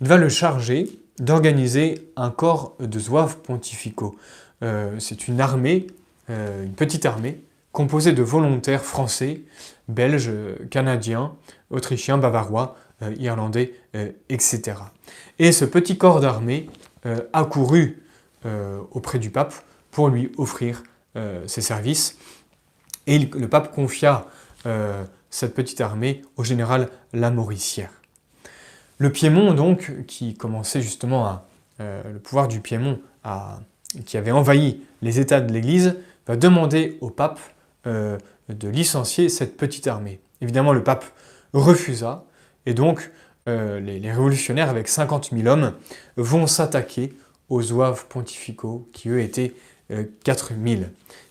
il va le charger d'organiser un corps de zouaves pontificaux. Euh, c'est une armée, une petite armée, composée de volontaires français, belges, canadiens, autrichiens, bavarois, irlandais, etc. Et ce petit corps d'armée euh, accourut euh, auprès du pape pour lui offrir euh, ses services. Et le pape confia cette petite armée au général Lamoricière. Le Piémont, donc, qui commençait justement à. le pouvoir du Piémont, qui avait envahi les États de l'Église, va demander au pape de licencier cette petite armée. Évidemment, le pape refusa, et donc euh, les, révolutionnaires, avec 50 000 hommes, vont s'attaquer aux zouaves pontificaux, qui eux étaient 4 euh, 000.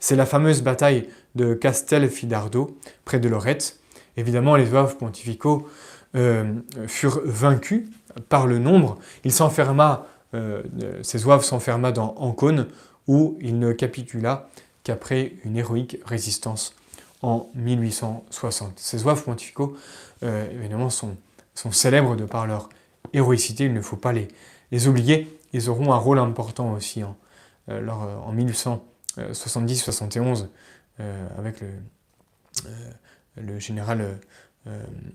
C'est la fameuse bataille de Castelfidardo, près de Lorette. Évidemment, les zouaves pontificaux euh, furent vaincus par le nombre. Il s'enferma, ces zouaves s'enferma dans Ancône, où il ne capitula qu'après une héroïque résistance en 1860. Ces zouaves pontificaux, évidemment, sont sont célèbres de par leur héroïcité, il ne faut pas les, oublier. Ils auront un rôle important aussi euh, en 1870-71 euh, avec le, euh, le général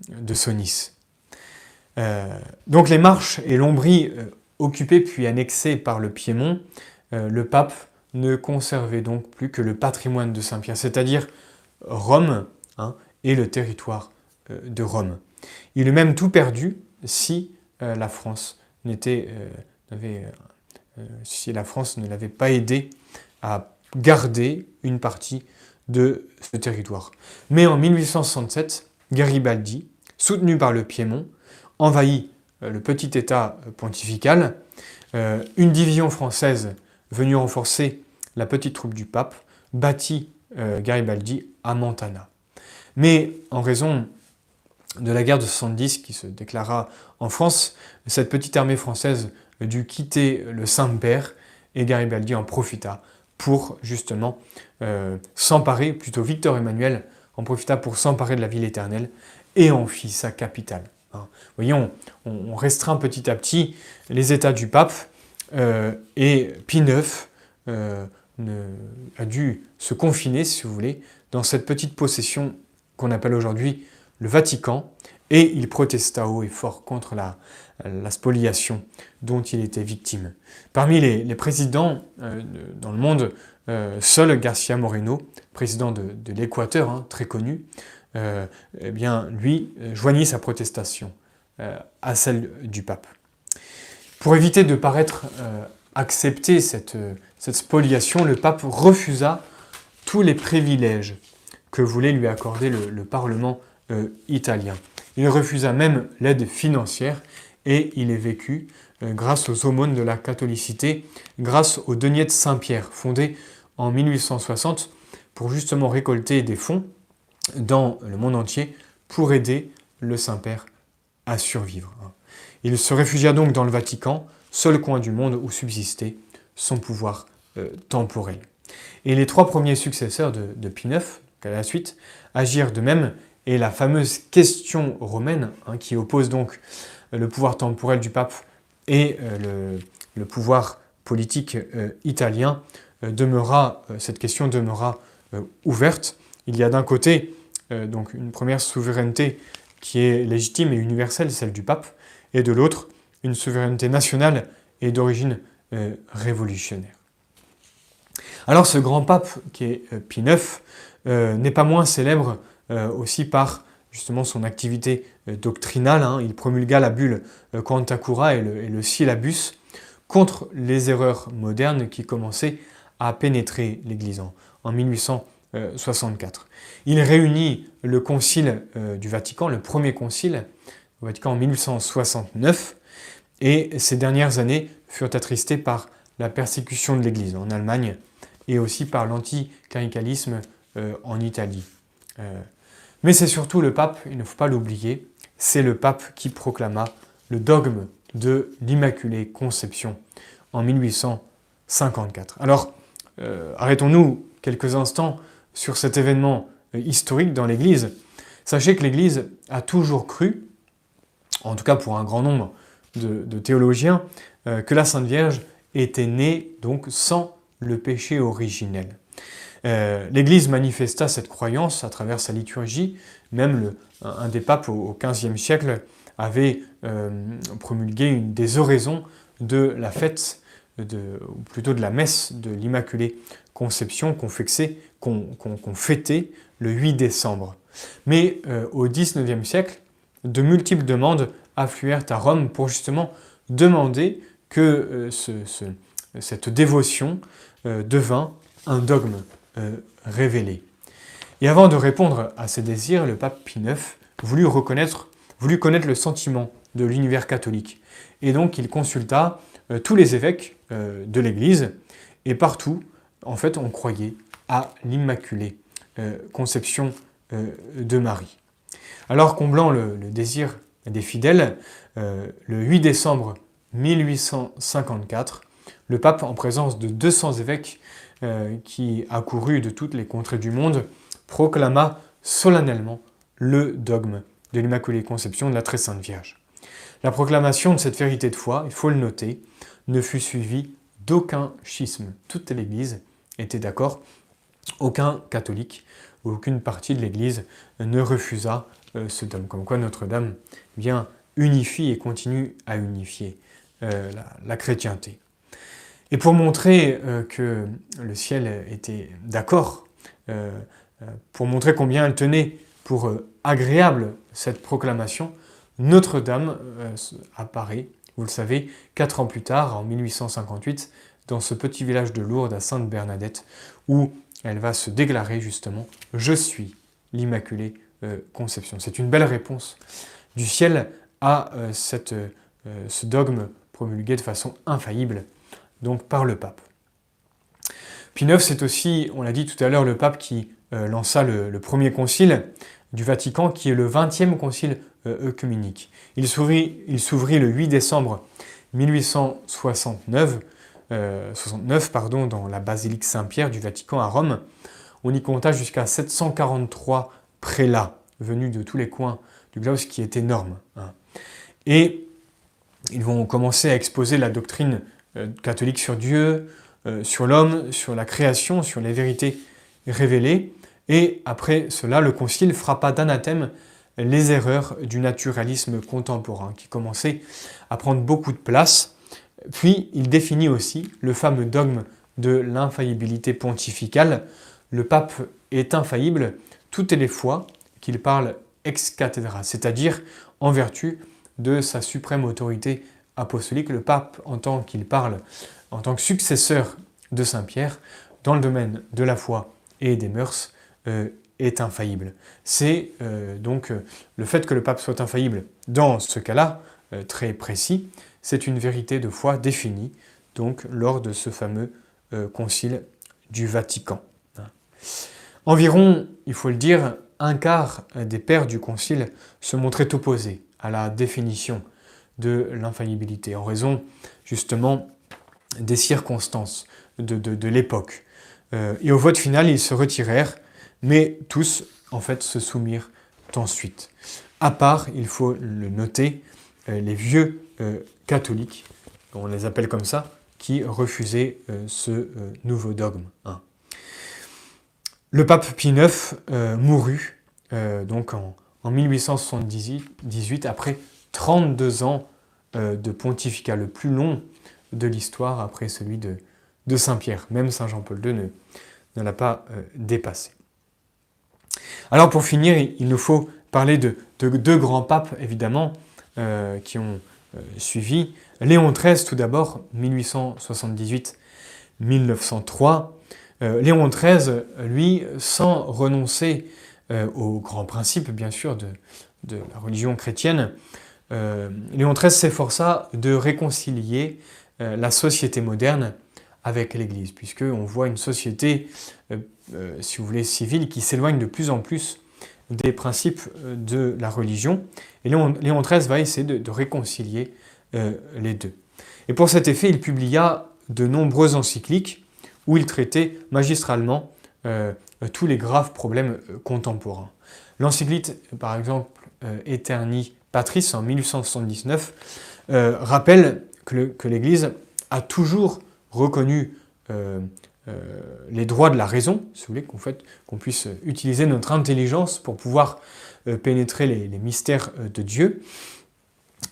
de Sonis. donc les marches et l'ombrie occupées puis annexées par le Piémont, le pape ne conservait donc plus que le patrimoine de Saint-Pierre, c'est-à-dire Rome hein, et le territoire de Rome. Il eût même tout perdu si euh, la France euh, euh, si la France ne l'avait pas aidé à garder une partie de ce territoire. Mais en 1867, Garibaldi, soutenu par le Piémont, envahit le petit État pontifical. une division française venue renforcer la petite troupe du pape battit Garibaldi à Montana. Mais en raison de la guerre de 70 qui se déclara en France, cette petite armée française dut quitter le Saint-Père et Garibaldi en profita pour justement euh, s'emparer, plutôt Victor Emmanuel en profita pour s'emparer de la ville éternelle et en fit sa capitale. Hein. Voyons, on, restreint petit à petit les états du pape euh, et Pie IX euh, a dû se confiner, si vous voulez, dans cette petite possession qu'on appelle aujourd'hui le Vatican, et il protesta haut et fort contre la, spoliation dont il était victime. Parmi les, présidents euh, dans le monde, euh, seul Garcia Moreno, président de, l'Équateur, hein, très connu, euh, eh bien, lui joignit sa protestation à celle du pape. Pour éviter de paraître accepter cette, spoliation, le pape refusa tous les privilèges que voulait lui accorder le Parlement euh, italien. Il refusa même l'aide financière et il est vécu euh, grâce aux aumônes de la catholicité, grâce au denier de Saint-Pierre, fondé en 1860 pour justement récolter des fonds dans le monde entier pour aider le Saint-Père à survivre. Il se réfugia donc dans le Vatican, seul coin du monde où subsistait son pouvoir euh, temporel. Et les trois premiers successeurs de, de Pie IX, à la suite, agirent de même, et la fameuse question romaine, hein, qui oppose donc euh, le pouvoir temporel du pape et euh, le, pouvoir politique italien, demeura, cette question demeura ouverte. Il y a d'un côté donc une première souveraineté qui est légitime et universelle, celle du pape, et de l'autre, une souveraineté nationale et d'origine euh, révolutionnaire. Alors ce grand pape, qui est euh, Pie IX, euh, n'est pas moins célèbre aussi par justement son activité doctrinale. Hein. Il promulgua la bulle Cura et le, et le syllabus contre les erreurs modernes qui commençaient à pénétrer l'Église en 1864. Il réunit le concile du Vatican, le premier concile au Vatican en 1869, et ces dernières années furent attristées par la persécution de l'Église en Allemagne et aussi par l'anticléricalisme euh, en Italie. Euh, mais c'est surtout le pape, il ne faut pas l'oublier, c'est le pape qui proclama le dogme de l'Immaculée Conception en 1854. Alors, euh, arrêtons-nous quelques instants sur cet événement historique dans l'Église. Sachez que l'Église a toujours cru, en tout cas pour un grand nombre de, théologiens, euh, que la Sainte Vierge était née donc sans le péché originel. Euh, L'Église manifesta cette croyance à travers sa liturgie, même un, des papes au XVe siècle avait euh, promulgué une des oraisons de la fête, ou plutôt de la messe de l'Immaculée Conception qu'on fêtait le 8 décembre. Mais au XIXe siècle, de multiples demandes affluèrent à Rome pour justement demander que euh, cette dévotion euh, devint un dogme euh, révélé. Et avant de répondre à ces désirs, le pape Pie IX voulut, reconnaître, voulut connaître le sentiment de l'univers catholique. Et donc il consulta tous les évêques de l'Église, et partout, en fait, on croyait à l'Immaculée Conception de Marie. Alors comblant le, désir des fidèles, euh, le 8 décembre 1854, le pape, en présence de 200 évêques euh, qui accourus de toutes les contrées du monde, proclama solennellement le dogme de l'Immaculée Conception de la Très Sainte Vierge. La proclamation de cette vérité de foi, il faut le noter, ne fut suivie d'aucun schisme. Toute l'Église était d'accord, aucun catholique aucune partie de l'Église ne refusa euh, ce dogme. Comme quoi Notre-Dame vient unifie et continue à unifier euh, la, chrétienté. Et pour montrer euh, que le ciel était d'accord, pour montrer combien elle tenait pour agréable cette proclamation, Notre-Dame apparaît, vous le savez, quatre ans plus tard, en 1858, dans ce petit village de Lourdes à Sainte-Bernadette, où elle va se déclarer justement « Je suis l'Immaculée euh, conception. C'est une belle réponse du ciel à euh, euh, ce dogme promulgué de façon infaillible, donc par le pape. Pie IX, c'est aussi, on l'a dit tout à l'heure, le pape qui lança le, premier concile du Vatican, qui est le 20e concile œcuménique. Il s'ouvrit, le 8 décembre 1869, 69, pardon, dans la basilique Saint-Pierre du Vatican à Rome. On y compta jusqu'à 743 prélats venus de tous les coins du globe, ce qui est énorme. Hein. Et ils vont commencer à exposer la doctrine euh, catholique sur Dieu, euh, sur l'homme, sur la création, sur les vérités révélées. Et après cela, le Concile frappa d'anathème les erreurs du naturalisme contemporain, qui commençait à prendre beaucoup de place. Puis il définit aussi le fameux dogme de l'infaillibilité pontificale. Le pape est infaillible toutes les fois qu'il parle ex cathedra, c'est-à-dire en vertu de sa suprême autorité apostolique, le pape, en tant qu'il parle en tant que successeur de Saint Pierre, dans le domaine de la foi et des mœurs, euh, est infaillible. C'est euh, donc euh, le fait que le pape soit infaillible dans ce cas-là, très précis, c'est une vérité de foi définie donc lors de ce fameux concile du Vatican. Environ, il faut le dire, un quart des pères du Concile se montraient opposés à la définition de l'infaillibilité, en raison justement des circonstances de, l'époque. Euh, et au vote final, ils se retirèrent, mais tous, en fait, se soumirent ensuite. À part, il faut le noter, euh, les vieux euh, catholiques, on les appelle comme ça, qui refusaient ce nouveau dogme. Hein. Le pape Pie IX mourut donc en, en 1878, après 32 ans de pontificat, le plus long de l'histoire après celui de, Saint-Pierre. Même Saint Jean-Paul II ne, l'a pas euh, dépassé. Alors pour finir, il nous faut parler de, deux grands papes, évidemment, euh, qui ont euh, suivi. Léon XIII, tout d'abord, 1878-1903. Léon XIII, lui, sans renoncer aux grands principes, bien sûr, de la religion chrétienne, Léon XIII s'efforça de réconcilier la société moderne avec l'Église, puisqu'on voit une société, euh, euh, si vous voulez, civile qui s'éloigne de plus en plus des principes euh, de la religion. Et Léon, XIII va essayer de, réconcilier les deux. Et pour cet effet, il publia de nombreuses encycliques où il traitait magistralement tous les graves problèmes contemporains. L'encyclique, par exemple, Eterni Patris en 1879, rappelle que l'Église a toujours reconnu euh, euh, les droits de la raison, si vous voulez, qu'on puisse utiliser notre intelligence pour pouvoir euh, pénétrer les, mystères de Dieu.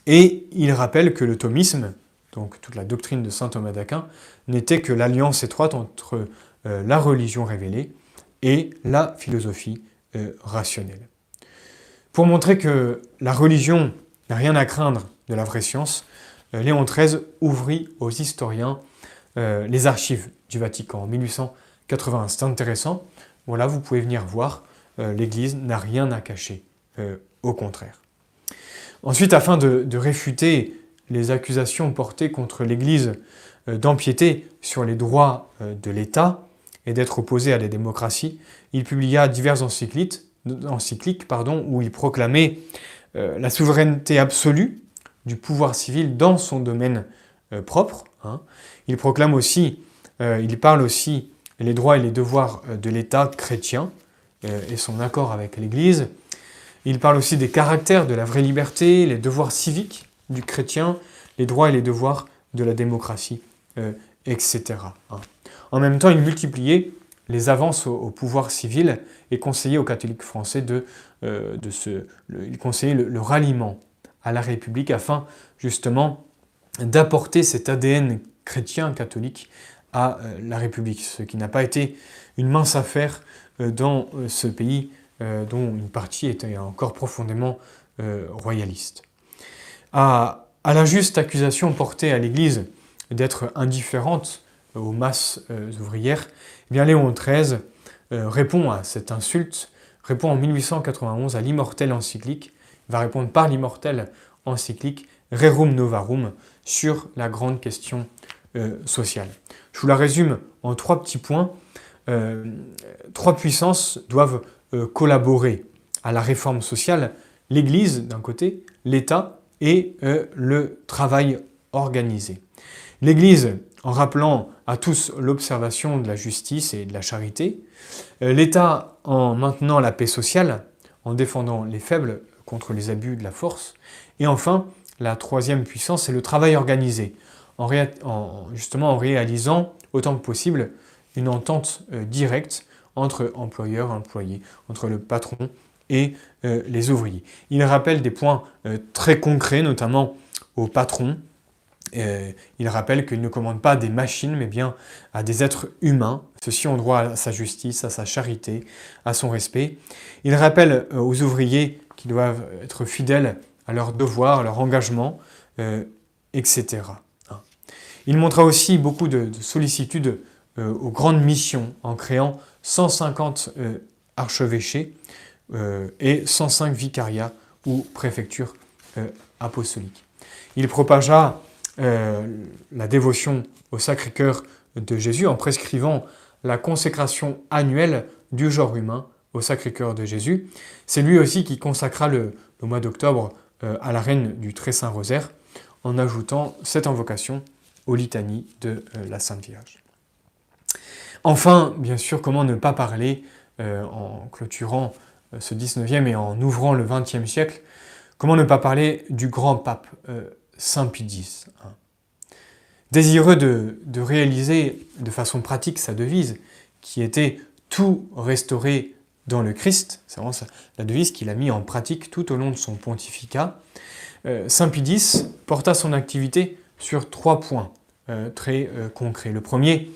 Et il rappelle que le thomisme, donc toute la doctrine de saint Thomas d'Aquin, n'était que l'alliance étroite entre la religion révélée et la philosophie rationnelle. Pour montrer que la religion n'a rien à craindre de la vraie science, Léon XIII ouvrit aux historiens euh, les archives du Vatican en 1880. C'est intéressant. Voilà, vous pouvez venir voir. Euh, L'Église n'a rien à cacher. Euh, au contraire. Ensuite, afin de, réfuter les accusations portées contre l'Église d'empiéter sur les droits de l'État et d'être opposé à la démocratie, il publia diverses encycliques, encycliques pardon, où il proclamait la souveraineté absolue du pouvoir civil dans son domaine propre. Hein. Il proclame aussi, euh, il parle aussi les droits et les devoirs euh, de l'État chrétien euh, et son accord avec l'Église. Il parle aussi des caractères de la vraie liberté, les devoirs civiques du chrétien, les droits et les devoirs de la démocratie, etc. Hein. En même temps, il multipliait les avances au, pouvoir civil et conseillait aux catholiques français de, de se, il conseillait le, ralliement à la République afin justement d'apporter cet ADN chrétien catholique à euh, la République, ce qui n'a pas été une mince affaire euh, dans euh, ce pays dont une partie était encore profondément royaliste. À, la juste accusation portée à l'Église d'être indifférente aux masses ouvrières, eh Léon XIII répond à cette insulte, répond en 1891 à l'immortelle encyclique, va répondre par l'immortelle encyclique Rerum Novarum sur la grande question euh, sociale. Je vous la résume en trois petits points. Euh, trois puissances doivent euh, collaborer à la réforme sociale. L'Église d'un côté, l'État et le travail organisé. L'Église en rappelant à tous l'observation de la justice et de la charité, l'État en maintenant la paix sociale, en défendant les faibles contre les abus de la force, et enfin la troisième puissance, c'est le travail organisé, en, justement en réalisant autant que possible une entente euh, directe entre employeurs et employés, entre le patron et euh, les ouvriers. Il rappelle des points euh, très concrets, notamment au patron. il rappelle qu'il ne commande pas des machines, mais bien à des êtres humains. Ceux-ci ont droit à sa justice, à sa charité, à son respect. Il rappelle aux ouvriers qu'ils doivent être fidèles à leurs devoirs, à leur engagement, etc. Il montra aussi beaucoup de, sollicitude euh, aux grandes missions en créant 150 euh, archevêchés euh, et 105 vicariats ou préfectures apostoliques. Il propagea la dévotion au Sacré-Cœur de Jésus en prescrivant la consécration annuelle du genre humain au Sacré-Cœur de Jésus. C'est lui aussi qui consacra le, mois d'octobre euh, à la reine du Très Saint Rosaire en ajoutant cette invocation aux litanies de euh, la Sainte Vierge. Enfin, bien sûr, comment ne pas parler, euh, en clôturant ce 19e et en ouvrant le 20e siècle, comment ne pas parler du grand pape Saint Pie X hein. Désireux de, réaliser de façon pratique sa devise, qui était tout restaurer dans le Christ, c'est vraiment la devise qu'il a mis en pratique tout au long de son pontificat, euh, Saint Pie X porta son activité sur trois points euh, très euh, concrets. Le premier,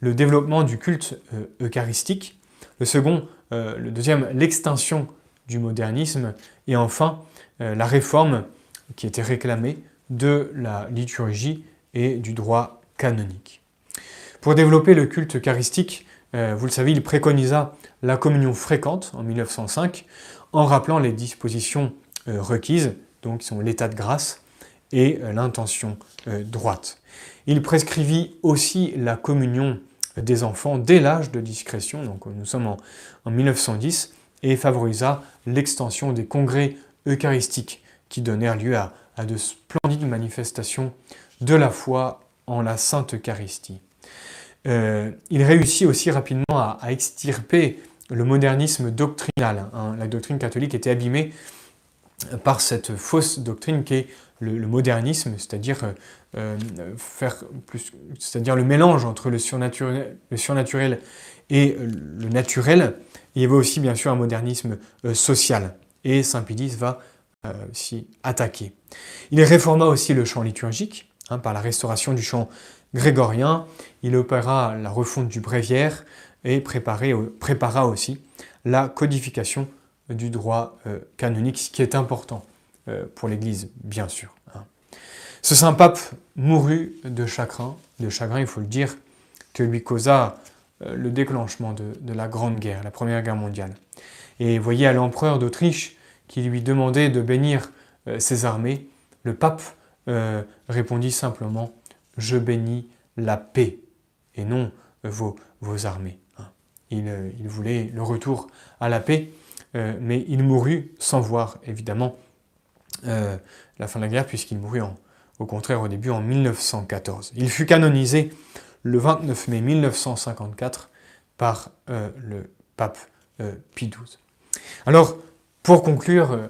le développement du culte eucharistique. Le second, le deuxième, l'extinction du modernisme. Et enfin, la réforme qui était réclamée de la liturgie et du droit canonique. Pour développer le culte eucharistique, vous le savez, il préconisa la communion fréquente en 1905 en rappelant les dispositions requises donc qui sont l'état de grâce et euh, l'intention euh, droite. Il prescrivit aussi la communion des enfants dès l'âge de discrétion, donc nous sommes en, 1910, et favorisa l'extension des congrès eucharistiques qui donnèrent lieu à, de splendides manifestations de la foi en la Sainte Eucharistie. Euh, il réussit aussi rapidement à, extirper le modernisme doctrinal. Hein. La doctrine catholique était abîmée par cette fausse doctrine qui est le, modernisme, c'est-à-dire euh, euh, c'est-à-dire le mélange entre le surnaturel, le et le naturel. Il y avait aussi bien sûr un modernisme social, et Saint Pidis va s'y attaquer. Il réforma aussi le chant liturgique hein, par la restauration du chant grégorien. Il opéra la refonte du bréviaire et prépara aussi la codification du droit euh, canonique, ce qui est important euh, pour l'Église, bien sûr. Hein. Ce saint pape mourut de chagrin, de chagrin, il faut le dire, que lui causa euh, le déclenchement de, la Grande Guerre, la Première Guerre mondiale. Et voyez à l'empereur d'Autriche qui lui demandait de bénir ses armées, le pape répondit simplement « Je bénis la paix et non vos, vos armées hein. il, voulait le retour à la paix euh, mais il mourut sans voir évidemment euh, la fin de la guerre, puisqu'il mourut au contraire au début en 1914. Il fut canonisé le 29 mai 1954 par euh, le pape Pie XII. Alors, pour conclure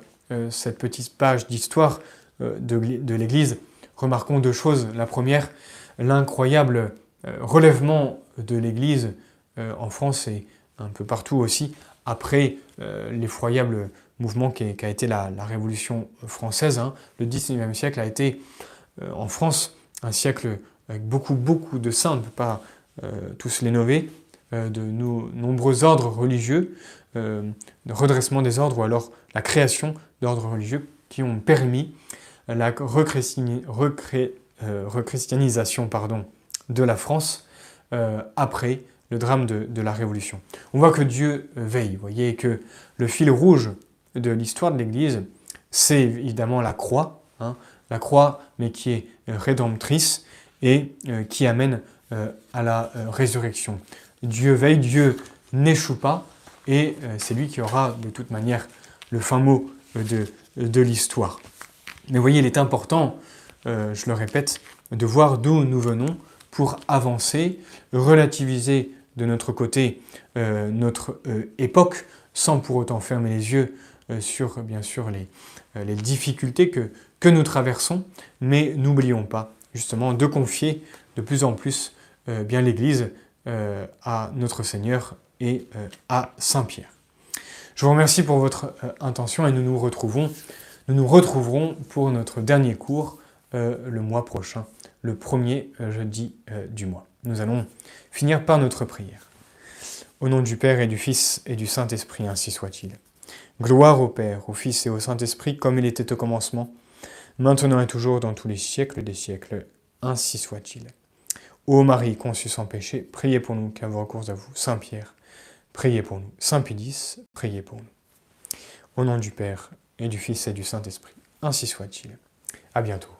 cette petite page d'histoire de l'Église, remarquons deux choses. La première, l'incroyable relèvement de l'Église en France et un peu partout aussi après euh, l'effroyable mouvement qui, a été la, Révolution française. Hein. Le 19e siècle a été euh, en France un siècle avec beaucoup, beaucoup de saints, on ne peut pas euh, tous les nommer, de nombreux ordres religieux, de redressement des ordres ou alors la création d'ordres religieux qui ont permis la rechristianisation pardon, de la France après le drame de, la Révolution. On voit que Dieu veille, vous voyez, que le fil rouge de l'histoire de l'Église, c'est évidemment la croix, hein, la croix, mais qui est rédemptrice et euh, qui amène euh, à la euh, résurrection. Dieu veille, Dieu n'échoue pas, et c'est lui qui aura de toute manière le fin mot de, de l'histoire. Mais vous voyez, il est important, je le répète, de voir d'où nous venons pour avancer, relativiser de notre côté euh, notre euh, époque, sans pour autant fermer les yeux euh, sur bien sûr les, les difficultés que, que, nous traversons, mais n'oublions pas justement de confier de plus en plus bien l'Église à notre Seigneur et à Saint Pierre. Je vous remercie pour votre intention et nous nous retrouvons, nous nous retrouverons pour notre dernier cours le mois prochain, le premier jeudi du mois. Nous allons finir par notre prière. Au nom du Père et du Fils et du Saint-Esprit, ainsi soit-il. Gloire au Père, au Fils et au Saint-Esprit, comme il était au commencement, maintenant et toujours dans tous les siècles des siècles, ainsi soit-il. Ô Marie, conçue sans péché, priez pour nous qui avons recours à vous. Saint Pierre, priez pour nous. Saint Pédis, priez pour nous. Au nom du Père et du Fils et du Saint-Esprit, ainsi soit-il. À bientôt.